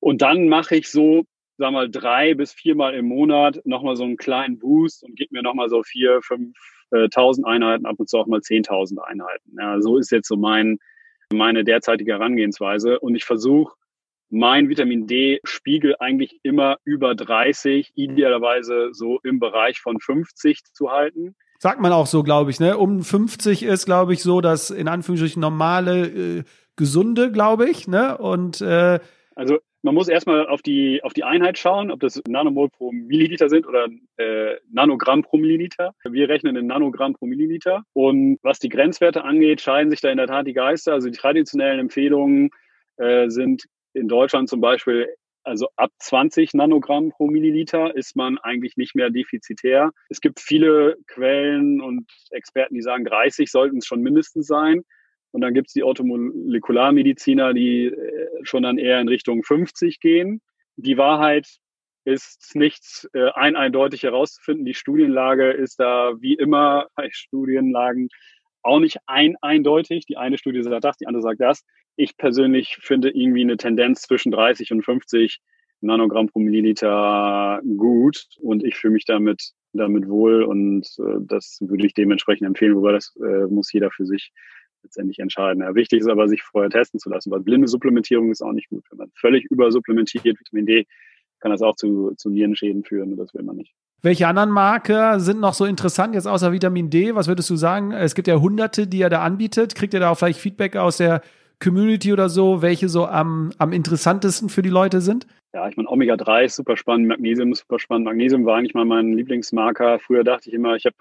Und dann mache ich so, sag mal, drei bis viermal im Monat nochmal so einen kleinen Boost und gebe mir nochmal so vier, fünf, äh, tausend Einheiten, ab und zu auch mal 10.000 Einheiten. Ja, so ist jetzt so mein, meine derzeitige Herangehensweise. Und ich versuche mein Vitamin D-Spiegel eigentlich immer über 30, idealerweise so im Bereich von 50 zu halten. Sagt man auch so, glaube ich, ne? Um 50 ist, glaube ich, so das in Anführungsstrichen normale, äh, gesunde, glaube ich, ne? Und äh, also man muss erstmal auf die, auf die Einheit schauen, ob das Nanomol pro Milliliter sind oder äh, Nanogramm pro Milliliter. Wir rechnen in Nanogramm pro Milliliter. Und was die Grenzwerte angeht, scheiden sich da in der Tat die Geister. Also die traditionellen Empfehlungen äh, sind in Deutschland zum Beispiel, also ab 20 Nanogramm pro Milliliter ist man eigentlich nicht mehr defizitär. Es gibt viele Quellen und Experten, die sagen, 30 sollten es schon mindestens sein. Und dann gibt es die Automolekularmediziner, die äh, schon dann eher in Richtung 50 gehen. Die Wahrheit ist nicht äh, ein eindeutig herauszufinden. Die Studienlage ist da wie immer bei Studienlagen auch nicht ein eindeutig. Die eine Studie sagt das, die andere sagt das. Ich persönlich finde irgendwie eine Tendenz zwischen 30 und 50 Nanogramm pro Milliliter gut und ich fühle mich damit damit wohl und äh, das würde ich dementsprechend empfehlen, wobei das äh, muss jeder für sich letztendlich entscheiden. Ja, wichtig ist aber, sich vorher testen zu lassen, weil blinde Supplementierung ist auch nicht gut. Wenn man völlig übersupplementiert Vitamin D, kann das auch zu, zu Nierenschäden führen und das will man nicht. Welche anderen Marker sind noch so interessant jetzt außer Vitamin D? Was würdest du sagen? Es gibt ja hunderte, die er da anbietet. Kriegt ihr da auch vielleicht Feedback aus der Community oder so, welche so am, am interessantesten für die Leute sind? Ja, ich meine, Omega-3 ist super spannend, Magnesium ist super spannend. Magnesium war eigentlich mal mein Lieblingsmarker. Früher dachte ich immer, ich habe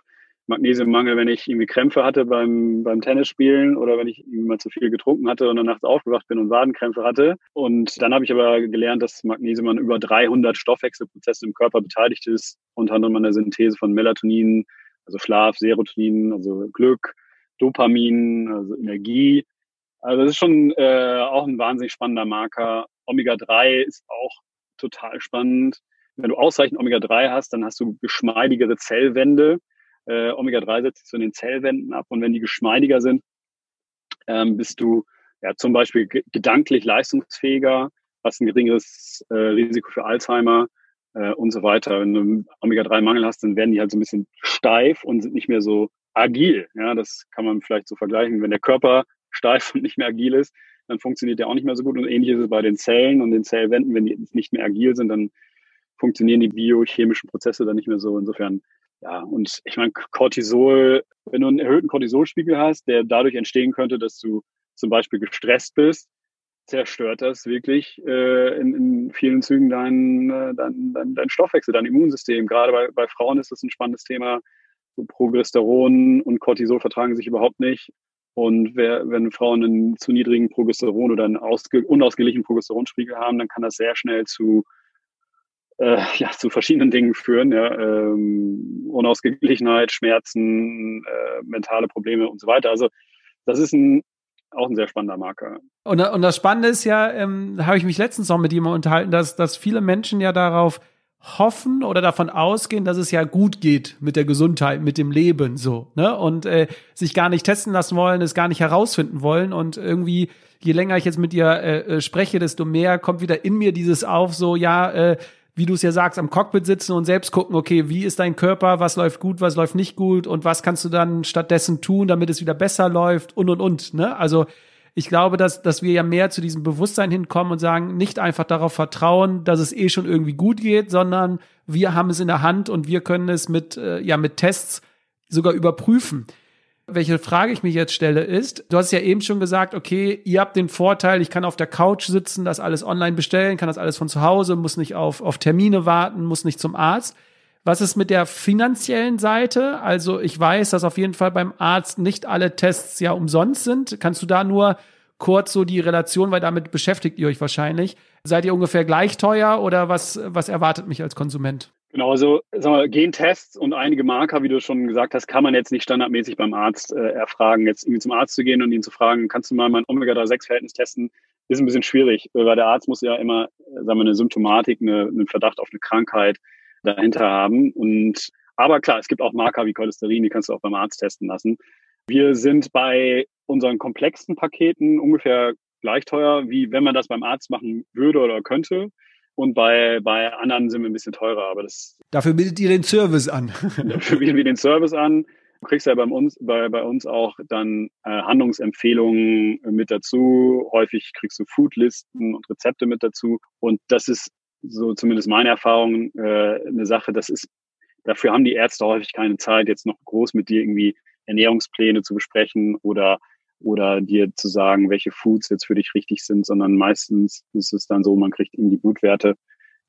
Magnesiummangel, wenn ich irgendwie Krämpfe hatte beim, beim Tennisspielen oder wenn ich mal zu viel getrunken hatte und dann nachts aufgewacht bin und Wadenkrämpfe hatte. Und dann habe ich aber gelernt, dass Magnesium an über 300 Stoffwechselprozesse im Körper beteiligt ist, unter anderem an der Synthese von Melatonin, also Schlaf, Serotonin, also Glück, Dopamin, also Energie. Also das ist schon äh, auch ein wahnsinnig spannender Marker. Omega-3 ist auch total spannend. Wenn du ausreichend Omega-3 hast, dann hast du geschmeidigere Zellwände äh, Omega-3 setzt sich so in den Zellwänden ab und wenn die geschmeidiger sind, ähm, bist du ja zum Beispiel gedanklich leistungsfähiger, hast ein geringeres äh, Risiko für Alzheimer äh, und so weiter. Wenn du Omega-3-Mangel hast, dann werden die halt so ein bisschen steif und sind nicht mehr so agil. Ja, das kann man vielleicht so vergleichen. Wenn der Körper steif und nicht mehr agil ist, dann funktioniert der auch nicht mehr so gut. Und ähnlich ist es bei den Zellen und den Zellwänden. Wenn die nicht mehr agil sind, dann funktionieren die biochemischen Prozesse dann nicht mehr so. Insofern ja, und ich meine, Cortisol, wenn du einen erhöhten Cortisolspiegel hast, der dadurch entstehen könnte, dass du zum Beispiel gestresst bist, zerstört das wirklich äh, in, in vielen Zügen deinen äh, dein, dein, dein Stoffwechsel, dein Immunsystem. Gerade bei, bei Frauen ist das ein spannendes Thema. So Progesteron und Cortisol vertragen sich überhaupt nicht. Und wer, wenn Frauen einen zu niedrigen Progesteron oder einen ausge, unausgeglichenen Progesteronspiegel haben, dann kann das sehr schnell zu äh, ja, zu verschiedenen Dingen führen. Ja, ähm, Unausgeglichenheit, Schmerzen, äh, mentale Probleme und so weiter. Also das ist ein, auch ein sehr spannender Marker. Und, und das Spannende ist ja, ähm, da habe ich mich letztens noch mit jemandem unterhalten, dass, dass viele Menschen ja darauf hoffen oder davon ausgehen, dass es ja gut geht mit der Gesundheit, mit dem Leben so, ne? Und äh, sich gar nicht testen lassen wollen, es gar nicht herausfinden wollen und irgendwie je länger ich jetzt mit ihr äh, äh spreche, desto mehr kommt wieder in mir dieses auf, so ja, äh, wie du es ja sagst, am Cockpit sitzen und selbst gucken, okay, wie ist dein Körper, was läuft gut, was läuft nicht gut und was kannst du dann stattdessen tun, damit es wieder besser läuft und und und. Ne? Also ich glaube, dass, dass wir ja mehr zu diesem Bewusstsein hinkommen und sagen, nicht einfach darauf vertrauen, dass es eh schon irgendwie gut geht, sondern wir haben es in der Hand und wir können es mit, äh, ja, mit Tests sogar überprüfen welche Frage ich mich jetzt stelle, ist, du hast ja eben schon gesagt, okay, ihr habt den Vorteil, ich kann auf der Couch sitzen, das alles online bestellen, kann das alles von zu Hause, muss nicht auf, auf Termine warten, muss nicht zum Arzt. Was ist mit der finanziellen Seite? Also ich weiß, dass auf jeden Fall beim Arzt nicht alle Tests ja umsonst sind. Kannst du da nur kurz so die Relation, weil damit beschäftigt ihr euch wahrscheinlich. Seid ihr ungefähr gleich teuer oder was, was erwartet mich als Konsument? Genau, also sagen wir, Gentests und einige Marker, wie du schon gesagt hast, kann man jetzt nicht standardmäßig beim Arzt äh, erfragen. Jetzt irgendwie zum Arzt zu gehen und ihn zu fragen, kannst du mal mein Omega-3-6-Verhältnis testen, ist ein bisschen schwierig, weil der Arzt muss ja immer, sagen wir, eine Symptomatik, eine, einen Verdacht auf eine Krankheit dahinter haben. Und aber klar, es gibt auch Marker wie Cholesterin, die kannst du auch beim Arzt testen lassen. Wir sind bei unseren komplexen Paketen ungefähr gleich teuer, wie wenn man das beim Arzt machen würde oder könnte. Und bei, bei anderen sind wir ein bisschen teurer, aber das. Dafür bietet ihr den Service an. dafür bieten wir den Service an. Du kriegst ja bei uns, bei, bei uns auch dann äh, Handlungsempfehlungen mit dazu. Häufig kriegst du Foodlisten und Rezepte mit dazu. Und das ist so zumindest meine Erfahrung äh, eine Sache, das ist, dafür haben die Ärzte häufig keine Zeit, jetzt noch groß mit dir irgendwie Ernährungspläne zu besprechen oder oder dir zu sagen, welche Foods jetzt für dich richtig sind, sondern meistens ist es dann so, man kriegt ihm die Blutwerte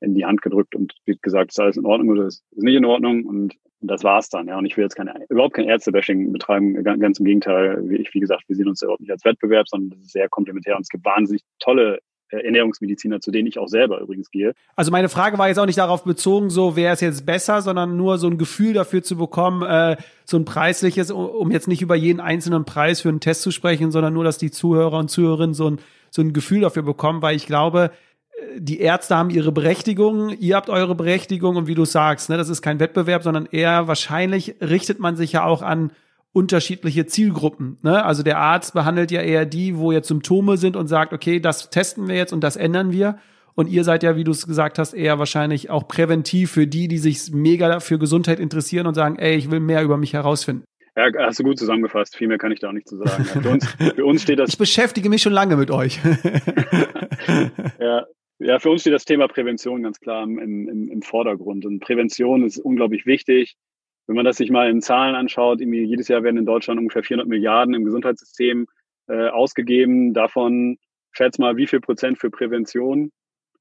in die Hand gedrückt und wird gesagt, ist alles in Ordnung oder ist nicht in Ordnung und, das war's dann. Ja, und ich will jetzt keine, überhaupt kein Ärztebashing betreiben, ganz im Gegenteil. Wie ich, wie gesagt, wir sehen uns überhaupt nicht als Wettbewerb, sondern das ist sehr komplementär und es gibt wahnsinnig tolle Ernährungsmediziner, zu denen ich auch selber übrigens gehe. Also meine Frage war jetzt auch nicht darauf bezogen, so wer ist jetzt besser, sondern nur so ein Gefühl dafür zu bekommen, äh, so ein preisliches, um jetzt nicht über jeden einzelnen Preis für einen Test zu sprechen, sondern nur, dass die Zuhörer und Zuhörerinnen so ein, so ein Gefühl dafür bekommen, weil ich glaube, äh, die Ärzte haben ihre Berechtigung, ihr habt eure Berechtigung und wie du sagst, ne, das ist kein Wettbewerb, sondern eher wahrscheinlich richtet man sich ja auch an unterschiedliche Zielgruppen. Ne? Also der Arzt behandelt ja eher die, wo jetzt Symptome sind und sagt, okay, das testen wir jetzt und das ändern wir. Und ihr seid ja, wie du es gesagt hast, eher wahrscheinlich auch präventiv für die, die sich mega für Gesundheit interessieren und sagen, ey, ich will mehr über mich herausfinden. Ja, hast du gut zusammengefasst. Viel mehr kann ich da auch nicht zu sagen. für, uns, für uns steht das. Ich beschäftige mich schon lange mit euch. ja, ja, für uns steht das Thema Prävention ganz klar im, im, im Vordergrund. Und Prävention ist unglaublich wichtig. Wenn man das sich mal in Zahlen anschaut, jedes Jahr werden in Deutschland ungefähr 400 Milliarden im Gesundheitssystem äh, ausgegeben. Davon schätz mal, wie viel Prozent für Prävention?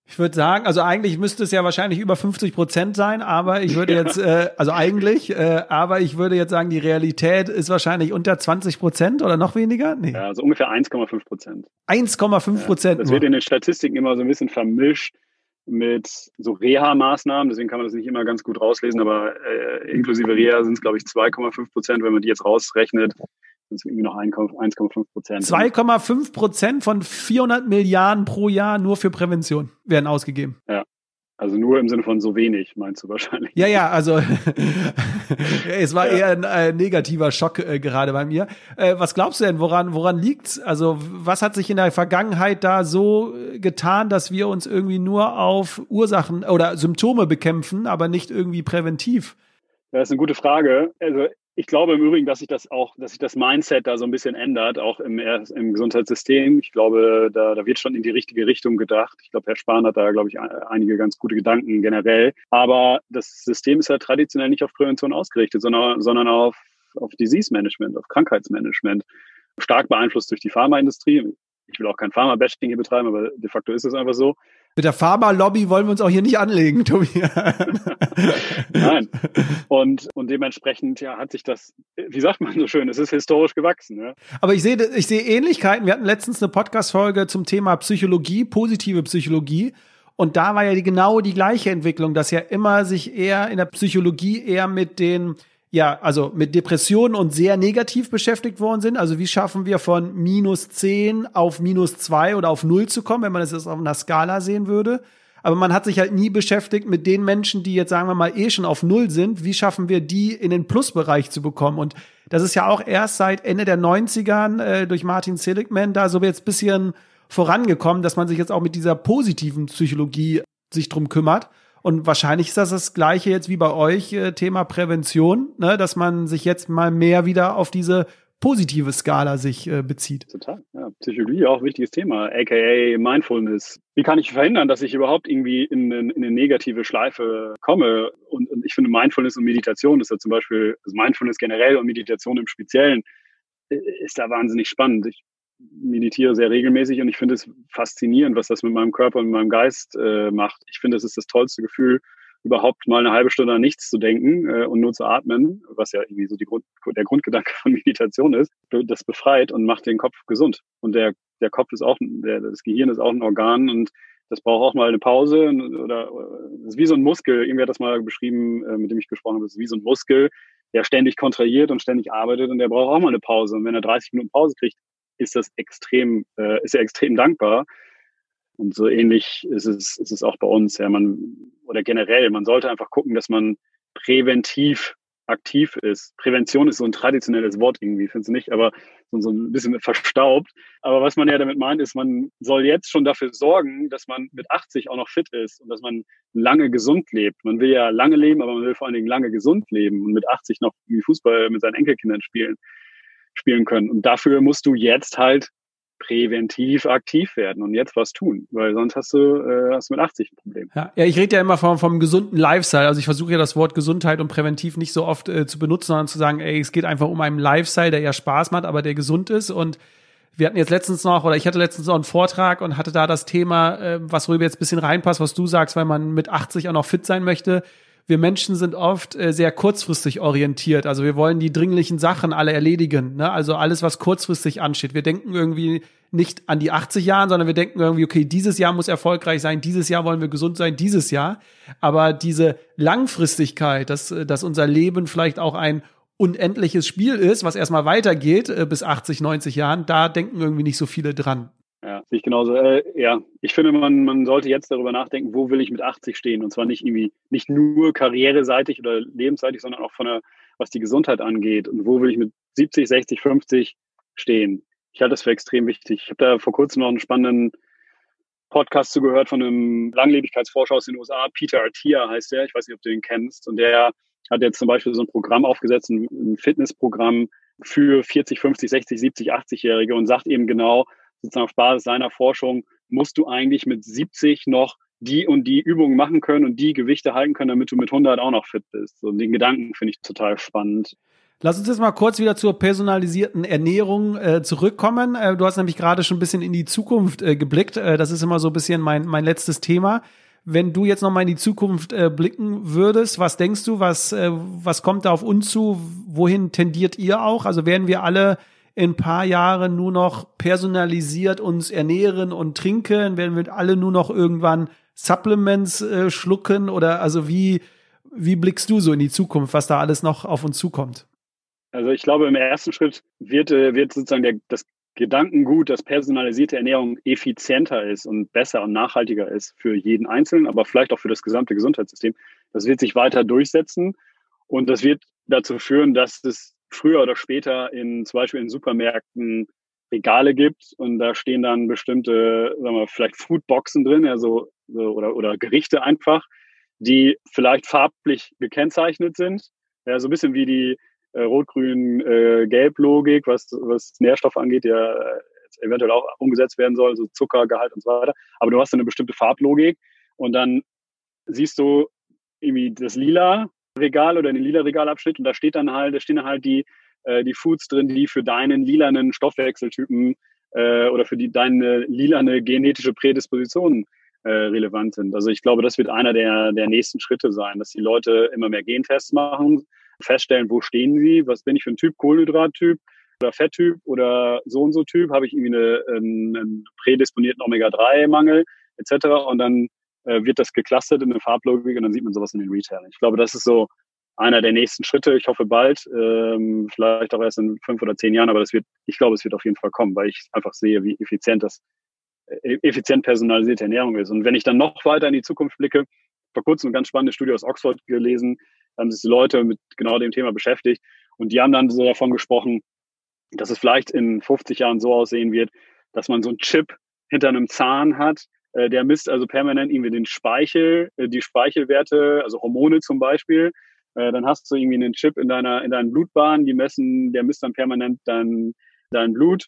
Ich würde sagen, also eigentlich müsste es ja wahrscheinlich über 50 Prozent sein, aber ich würde jetzt, äh, also eigentlich, äh, aber ich würde jetzt sagen, die Realität ist wahrscheinlich unter 20 Prozent oder noch weniger? Nee. Ja, also ungefähr 1,5 Prozent. 1,5 Prozent. Ja, das wird in den Statistiken immer so ein bisschen vermischt mit so Reha-Maßnahmen, deswegen kann man das nicht immer ganz gut rauslesen, aber äh, inklusive Reha sind es, glaube ich, 2,5 Prozent, wenn man die jetzt rausrechnet, sind es irgendwie noch 1,5 Prozent. 2,5 Prozent von 400 Milliarden pro Jahr nur für Prävention werden ausgegeben. Ja. Also nur im Sinne von so wenig, meinst du wahrscheinlich. Ja, ja, also es war ja. eher ein äh, negativer Schock äh, gerade bei mir. Äh, was glaubst du denn, woran, woran liegt's? Also was hat sich in der Vergangenheit da so äh, getan, dass wir uns irgendwie nur auf Ursachen oder Symptome bekämpfen, aber nicht irgendwie präventiv? Das ist eine gute Frage. Also ich glaube im Übrigen, dass sich das auch, dass sich das Mindset da so ein bisschen ändert, auch im, im Gesundheitssystem. Ich glaube, da, da wird schon in die richtige Richtung gedacht. Ich glaube, Herr Spahn hat da, glaube ich, einige ganz gute Gedanken generell. Aber das System ist ja traditionell nicht auf Prävention ausgerichtet, sondern, sondern auf, auf Disease Management, auf Krankheitsmanagement. Stark beeinflusst durch die Pharmaindustrie ich will auch kein Pharma-Bashing hier betreiben, aber de facto ist es einfach so. Mit der Pharma-Lobby wollen wir uns auch hier nicht anlegen, Tobi. Nein. Und, und dementsprechend ja, hat sich das, wie sagt man so schön, es ist historisch gewachsen. Ja. Aber ich sehe ich sehe Ähnlichkeiten. Wir hatten letztens eine Podcast-Folge zum Thema Psychologie, positive Psychologie. Und da war ja die, genau die gleiche Entwicklung, dass ja immer sich eher in der Psychologie eher mit den ja, also mit Depressionen und sehr negativ beschäftigt worden sind. Also wie schaffen wir von minus 10 auf minus 2 oder auf 0 zu kommen, wenn man das jetzt auf einer Skala sehen würde. Aber man hat sich halt nie beschäftigt mit den Menschen, die jetzt sagen wir mal eh schon auf Null sind. Wie schaffen wir die in den Plusbereich zu bekommen? Und das ist ja auch erst seit Ende der 90ern äh, durch Martin Seligman da so jetzt bisschen vorangekommen, dass man sich jetzt auch mit dieser positiven Psychologie sich drum kümmert. Und wahrscheinlich ist das das Gleiche jetzt wie bei euch, äh, Thema Prävention, ne? dass man sich jetzt mal mehr wieder auf diese positive Skala sich äh, bezieht. Total, ja. Psychologie auch ein wichtiges Thema, aka Mindfulness. Wie kann ich verhindern, dass ich überhaupt irgendwie in, in, in eine negative Schleife komme? Und, und, ich finde Mindfulness und Meditation ist ja zum Beispiel, also Mindfulness generell und Meditation im Speziellen, äh, ist da wahnsinnig spannend. Ich meditiere sehr regelmäßig und ich finde es faszinierend, was das mit meinem Körper und meinem Geist äh, macht. Ich finde, es ist das tollste Gefühl, überhaupt mal eine halbe Stunde an nichts zu denken äh, und nur zu atmen, was ja irgendwie so die Grund, der Grundgedanke von Meditation ist. Das befreit und macht den Kopf gesund. Und der, der Kopf ist auch, der, das Gehirn ist auch ein Organ und das braucht auch mal eine Pause oder das ist wie so ein Muskel. Irgendwer hat das mal beschrieben, äh, mit dem ich gesprochen habe. Ist wie so ein Muskel, der ständig kontrahiert und ständig arbeitet und der braucht auch mal eine Pause. Und wenn er 30 Minuten Pause kriegt, ist das extrem, äh, ist er extrem dankbar. Und so ähnlich ist es, ist es auch bei uns. Ja, man, oder generell, man sollte einfach gucken, dass man präventiv aktiv ist. Prävention ist so ein traditionelles Wort irgendwie, findest du nicht, aber so, ein bisschen verstaubt. Aber was man ja damit meint, ist, man soll jetzt schon dafür sorgen, dass man mit 80 auch noch fit ist und dass man lange gesund lebt. Man will ja lange leben, aber man will vor allen Dingen lange gesund leben und mit 80 noch Fußball mit seinen Enkelkindern spielen spielen können. Und dafür musst du jetzt halt präventiv aktiv werden und jetzt was tun, weil sonst hast du, äh, hast mit 80 ein Problem. Ja, ja ich rede ja immer vom, vom gesunden Lifestyle. Also ich versuche ja das Wort Gesundheit und präventiv nicht so oft äh, zu benutzen, sondern zu sagen, ey, es geht einfach um einen Lifestyle, der ja Spaß macht, aber der gesund ist. Und wir hatten jetzt letztens noch, oder ich hatte letztens noch einen Vortrag und hatte da das Thema, äh, was rüber jetzt ein bisschen reinpasst, was du sagst, weil man mit 80 auch noch fit sein möchte. Wir Menschen sind oft äh, sehr kurzfristig orientiert. Also wir wollen die dringlichen Sachen alle erledigen. Ne? Also alles, was kurzfristig ansteht. Wir denken irgendwie nicht an die 80 Jahren, sondern wir denken irgendwie, okay, dieses Jahr muss erfolgreich sein, dieses Jahr wollen wir gesund sein, dieses Jahr. Aber diese Langfristigkeit, dass, äh, dass unser Leben vielleicht auch ein unendliches Spiel ist, was erstmal weitergeht äh, bis 80, 90 Jahren, da denken irgendwie nicht so viele dran. Ja, sehe ich genauso. Äh, ja, ich finde, man, man sollte jetzt darüber nachdenken, wo will ich mit 80 stehen? Und zwar nicht irgendwie, nicht nur karriereseitig oder lebensseitig, sondern auch von der, was die Gesundheit angeht. Und wo will ich mit 70, 60, 50 stehen? Ich halte das für extrem wichtig. Ich habe da vor kurzem noch einen spannenden Podcast zugehört von einem Langlebigkeitsforscher aus den USA, Peter Artia heißt der. Ich weiß nicht, ob du ihn kennst. Und der hat jetzt zum Beispiel so ein Programm aufgesetzt, ein Fitnessprogramm für 40, 50, 60, 70, 80-Jährige und sagt eben genau, sozusagen auf Basis seiner Forschung, musst du eigentlich mit 70 noch die und die Übungen machen können und die Gewichte halten können, damit du mit 100 auch noch fit bist. Und den Gedanken finde ich total spannend. Lass uns jetzt mal kurz wieder zur personalisierten Ernährung äh, zurückkommen. Äh, du hast nämlich gerade schon ein bisschen in die Zukunft äh, geblickt. Äh, das ist immer so ein bisschen mein, mein letztes Thema. Wenn du jetzt noch mal in die Zukunft äh, blicken würdest, was denkst du, was, äh, was kommt da auf uns zu? Wohin tendiert ihr auch? Also werden wir alle in ein paar Jahren nur noch personalisiert uns ernähren und trinken? Werden wir alle nur noch irgendwann Supplements äh, schlucken? Oder also wie, wie blickst du so in die Zukunft, was da alles noch auf uns zukommt? Also ich glaube, im ersten Schritt wird, äh, wird sozusagen der, das Gedankengut, dass personalisierte Ernährung effizienter ist und besser und nachhaltiger ist für jeden Einzelnen, aber vielleicht auch für das gesamte Gesundheitssystem. Das wird sich weiter durchsetzen und das wird dazu führen, dass es früher oder später in zum Beispiel in Supermärkten Regale gibt und da stehen dann bestimmte, sagen wir, vielleicht Foodboxen drin, also so, oder, oder Gerichte einfach, die vielleicht farblich gekennzeichnet sind. Ja, so ein bisschen wie die äh, Rot-Grün-Gelb-Logik, äh, was, was Nährstoffe angeht, ja äh, eventuell auch umgesetzt werden soll, so Zuckergehalt und so weiter. Aber du hast eine bestimmte Farblogik und dann siehst du irgendwie das lila Regal oder den lila Regalabschnitt und da steht dann halt, da stehen dann halt die, äh, die Foods drin, die für deinen lilanen Stoffwechseltypen äh, oder für die deine lilane genetische Prädisposition äh, relevant sind. Also ich glaube, das wird einer der, der nächsten Schritte sein, dass die Leute immer mehr Gentests machen, feststellen, wo stehen sie, was bin ich für ein Typ, Kohlenhydrattyp oder Fetttyp oder so und so Typ, habe ich irgendwie eine, einen, einen prädisponierten Omega-3-Mangel etc. Und dann äh, wird das geclustert in eine Farblogik und dann sieht man sowas in den Retailern. Ich glaube, das ist so einer der nächsten Schritte. Ich hoffe bald, ähm, vielleicht auch erst in fünf oder zehn Jahren, aber das wird, ich glaube, es wird auf jeden Fall kommen, weil ich einfach sehe, wie effizient das, äh, effizient personalisierte Ernährung ist. Und wenn ich dann noch weiter in die Zukunft blicke, vor kurzem eine ganz spannende Studie aus Oxford gelesen, haben sich Leute mit genau dem Thema beschäftigt und die haben dann so davon gesprochen, dass es vielleicht in 50 Jahren so aussehen wird, dass man so einen Chip hinter einem Zahn hat, der misst also permanent irgendwie den Speichel, äh, die Speichelwerte, also Hormone zum Beispiel. Äh, dann hast du irgendwie einen Chip in deiner, in deinen Blutbahnen, die messen, der misst dann permanent dein, dein Blut.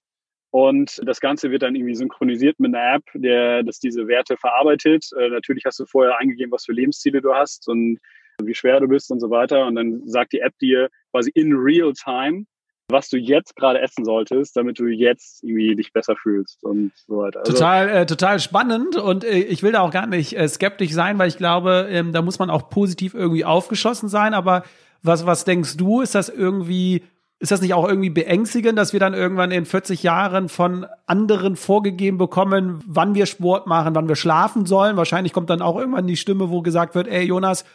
Und das Ganze wird dann irgendwie synchronisiert mit einer App, der das diese Werte verarbeitet. natürlich hast du vorher eingegeben, was für Lebensziele du hast und wie schwer du bist und so weiter. Und dann sagt die App dir quasi in real time, was du jetzt gerade essen solltest, damit du jetzt irgendwie dich besser fühlst und so weiter. Also total, äh, total spannend und äh, ich will da auch gar nicht äh, skeptisch sein, weil ich glaube, ähm, da muss man auch positiv irgendwie aufgeschossen sein. Aber was, was denkst du? Ist das irgendwie, ist das nicht auch irgendwie beängstigend, dass wir dann irgendwann in 40 Jahren von anderen vorgegeben bekommen, wann wir Sport machen, wann wir schlafen sollen? Wahrscheinlich kommt dann auch irgendwann die Stimme, wo gesagt wird, ey Jonas,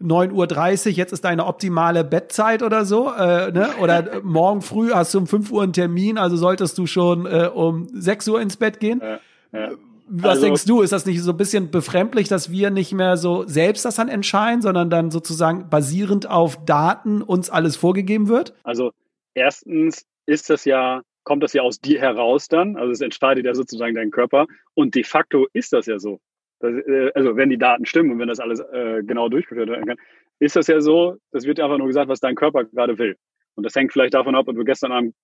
9.30 Uhr, jetzt ist deine optimale Bettzeit oder so, äh, ne? Oder morgen früh hast du um 5 Uhr einen Termin, also solltest du schon äh, um 6 Uhr ins Bett gehen. Ja, ja. Was also, denkst du, ist das nicht so ein bisschen befremdlich, dass wir nicht mehr so selbst das dann entscheiden, sondern dann sozusagen basierend auf Daten uns alles vorgegeben wird? Also erstens ist das ja kommt das ja aus dir heraus dann, also es entscheidet ja sozusagen dein Körper und de facto ist das ja so. Das, äh, also wenn die Daten stimmen und wenn das alles äh, genau durchgeführt werden kann, ist das ja so, das wird einfach nur gesagt, was dein Körper gerade will. Und das hängt vielleicht davon ab, ob du gestern Abend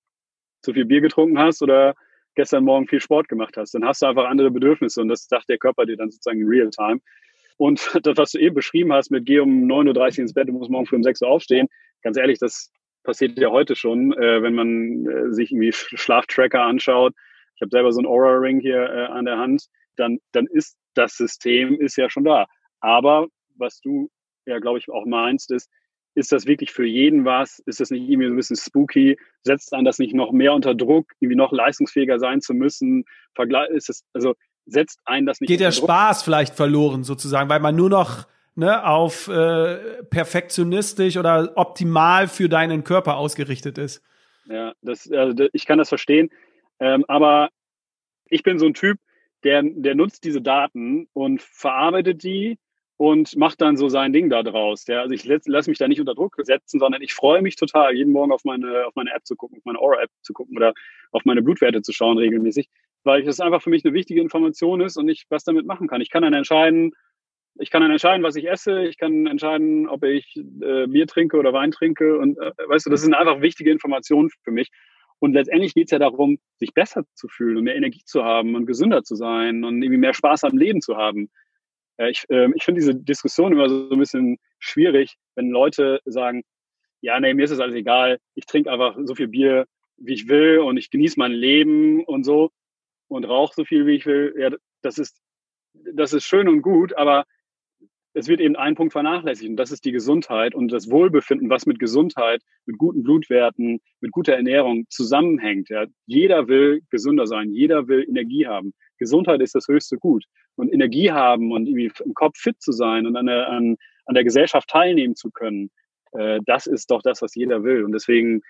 zu viel Bier getrunken hast oder gestern Morgen viel Sport gemacht hast. Dann hast du einfach andere Bedürfnisse und das sagt der Körper dir dann sozusagen in real time. Und das, was du eben beschrieben hast mit geh um 9.30 Uhr ins Bett, du musst morgen früh um 6 Uhr aufstehen, ganz ehrlich, das, passiert ja heute schon, äh, wenn man äh, sich irgendwie Schlaftracker anschaut. Ich habe selber so ein Aura-Ring hier äh, an der Hand. Dann, dann ist das System ist ja schon da. Aber was du ja, glaube ich, auch meinst, ist, ist das wirklich für jeden was? Ist das nicht irgendwie so ein bisschen spooky? Setzt einen das nicht noch mehr unter Druck, irgendwie noch leistungsfähiger sein zu müssen? Vergleich, ist es, also setzt einen das nicht Geht der Druck? Spaß vielleicht verloren sozusagen, weil man nur noch ne, auf äh, perfektionistisch oder optimal für deinen Körper ausgerichtet ist. Ja, das, also ich kann das verstehen. Ähm, aber ich bin so ein Typ, der, der nutzt diese Daten und verarbeitet die und macht dann so sein Ding da draus. Ja, also ich lasse mich da nicht unter Druck setzen, sondern ich freue mich total, jeden Morgen auf meine, auf meine App zu gucken, auf meine Aura-App zu gucken oder auf meine Blutwerte zu schauen regelmäßig, weil das einfach für mich eine wichtige Information ist und ich was damit machen kann. Ich kann dann entscheiden, ich kann dann entscheiden, was ich esse, ich kann entscheiden, ob ich äh, Bier trinke oder Wein trinke und äh, weißt du, das sind einfach wichtige Informationen für mich. Und letztendlich geht es ja darum, sich besser zu fühlen und mehr Energie zu haben und gesünder zu sein und irgendwie mehr Spaß am Leben zu haben. Äh, ich äh, ich finde diese Diskussion immer so, so ein bisschen schwierig, wenn Leute sagen, ja, nee, mir ist es alles egal, ich trinke einfach so viel Bier, wie ich will und ich genieße mein Leben und so und rauche so viel, wie ich will. Ja, das ist, das ist schön und gut, aber es wird eben ein Punkt vernachlässigt und das ist die Gesundheit und das Wohlbefinden, was mit Gesundheit, mit guten Blutwerten, mit guter Ernährung zusammenhängt. Ja. Jeder will gesünder sein, jeder will Energie haben. Gesundheit ist das höchste Gut. Und Energie haben und irgendwie im Kopf fit zu sein und an der, an, an der Gesellschaft teilnehmen zu können, äh, das ist doch das, was jeder will. Und deswegen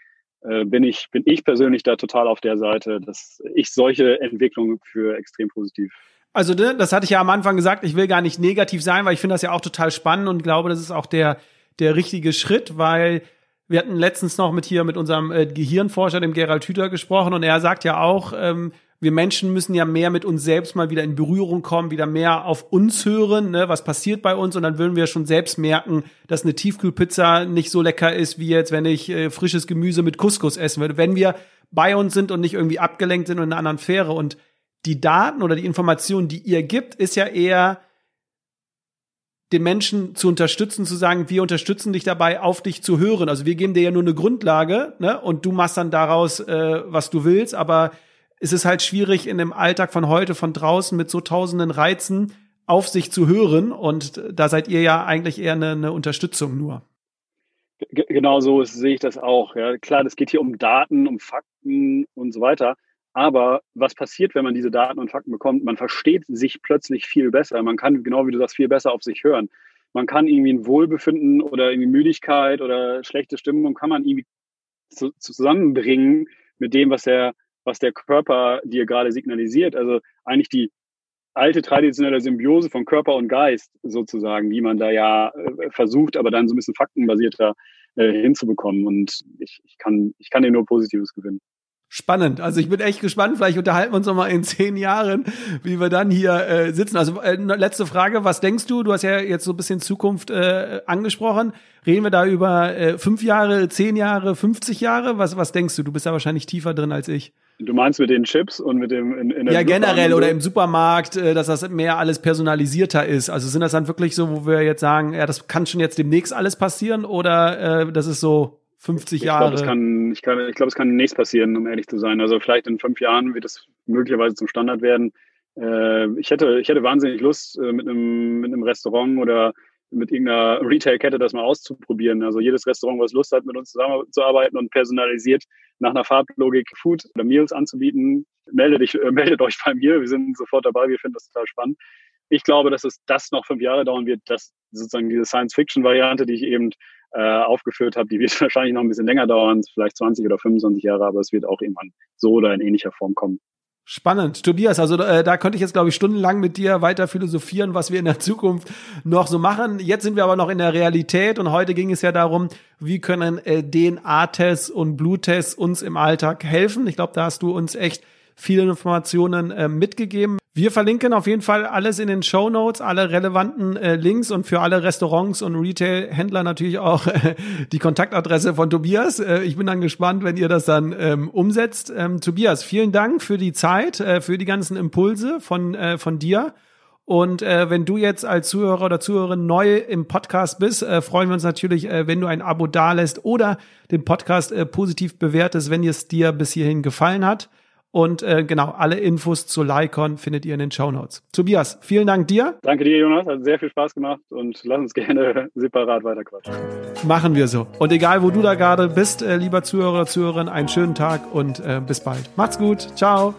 äh, bin ich, bin ich persönlich da total auf der Seite, dass ich solche Entwicklungen für extrem positiv also ne, das hatte ich ja am Anfang gesagt, ich will gar nicht negativ sein, weil ich finde das ja auch total spannend und glaube, das ist auch der, der richtige Schritt, weil wir hatten letztens noch mit hier mit unserem äh, Gehirnforscher, dem Gerald Hüther, gesprochen und er sagt ja auch, ähm, wir Menschen müssen ja mehr mit uns selbst mal wieder in Berührung kommen, wieder mehr auf uns hören, ne, was passiert bei uns und dann würden wir schon selbst merken, dass eine Tiefkühlpizza nicht so lecker ist, wie jetzt, wenn ich äh, frisches Gemüse mit Couscous essen würde. Wenn wir bei uns sind und nicht irgendwie abgelenkt sind und in einer anderen Fähre und die Daten oder die Informationen, die ihr gibt, ist ja eher den Menschen zu unterstützen, zu sagen, wir unterstützen dich dabei, auf dich zu hören. Also wir geben dir ja nur eine Grundlage, ne? Und du machst dann daraus, äh, was du willst. Aber es ist halt schwierig in dem Alltag von heute, von draußen mit so tausenden Reizen auf sich zu hören. Und da seid ihr ja eigentlich eher eine, eine Unterstützung nur. Genau so sehe ich das auch. Ja, klar, es geht hier um Daten, um Fakten und so weiter. Aber was passiert, wenn man diese Daten und Fakten bekommt? Man versteht sich plötzlich viel besser. Man kann, genau wie du sagst, viel besser auf sich hören. Man kann irgendwie ein Wohlbefinden oder irgendwie Müdigkeit oder schlechte Stimmung kann man irgendwie zu, zusammenbringen mit dem, was der, was der Körper dir gerade signalisiert. Also eigentlich die alte traditionelle Symbiose von Körper und Geist sozusagen, die man da ja äh, versucht, aber dann so ein bisschen faktenbasierter äh, hinzubekommen. Und ich, ich, kann, ich kann dir nur Positives gewinnen spannend. Also ich bin echt gespannt. Vielleicht unterhalten wir uns noch mal in zehn Jahren, wie wir dann hier äh, sitzen. Also äh, letzte Frage: Was denkst du? Du hast ja jetzt so ein bisschen Zukunft äh, angesprochen. Reden wir da über äh, fünf Jahre, zehn Jahre, 50 Jahre? Was was denkst du? Du bist da wahrscheinlich tiefer drin als ich. Du meinst mit den Chips und mit dem in, in Ja, generell oder im Supermarkt, äh, dass das mehr alles personalisierter ist. Also sind das dann wirklich so, wo wir jetzt sagen, ja, das kann schon jetzt demnächst alles passieren oder äh, das ist so 50 Jahre. Ich glaube, es kann, ich, kann, ich glaube, es kann nichts passieren, um ehrlich zu sein. Also vielleicht in fünf Jahren wird es möglicherweise zum Standard werden. Äh, ich hätte, ich hätte wahnsinnig Lust, äh, mit einem, mit einem Restaurant oder mit irgendeiner Retail-Kette das mal auszuprobieren. Also jedes Restaurant, was Lust hat, mit uns zusammenzuarbeiten und personalisiert nach einer Farblogik Food oder Meals anzubieten, meldet, dich, äh, meldet euch bei mir. Wir sind sofort dabei. Wir finden das total spannend. Ich glaube, dass es das noch fünf Jahre dauern wird, dass sozusagen diese Science-Fiction-Variante, die ich eben äh, aufgeführt habe, die wird wahrscheinlich noch ein bisschen länger dauern, vielleicht 20 oder 25 Jahre, aber es wird auch irgendwann so oder in ähnlicher Form kommen. Spannend. Tobias, also äh, da könnte ich jetzt, glaube ich, stundenlang mit dir weiter philosophieren, was wir in der Zukunft noch so machen. Jetzt sind wir aber noch in der Realität und heute ging es ja darum, wie können äh, DNA-Tests und Bluttests uns im Alltag helfen. Ich glaube, da hast du uns echt viele Informationen äh, mitgegeben. Wir verlinken auf jeden Fall alles in den Show Notes, alle relevanten äh, Links und für alle Restaurants und Retail-Händler natürlich auch äh, die Kontaktadresse von Tobias. Äh, ich bin dann gespannt, wenn ihr das dann ähm, umsetzt. Ähm, Tobias, vielen Dank für die Zeit, äh, für die ganzen Impulse von, äh, von dir. Und äh, wenn du jetzt als Zuhörer oder Zuhörerin neu im Podcast bist, äh, freuen wir uns natürlich, äh, wenn du ein Abo dalässt oder den Podcast äh, positiv bewertest, wenn es dir bis hierhin gefallen hat. Und äh, genau, alle Infos zu Lycon findet ihr in den Show Notes. Tobias, vielen Dank dir. Danke dir, Jonas. Hat sehr viel Spaß gemacht und lass uns gerne separat weiterquatschen. Machen wir so. Und egal, wo du da gerade bist, äh, lieber Zuhörer, Zuhörerin, einen schönen Tag und äh, bis bald. Macht's gut. Ciao.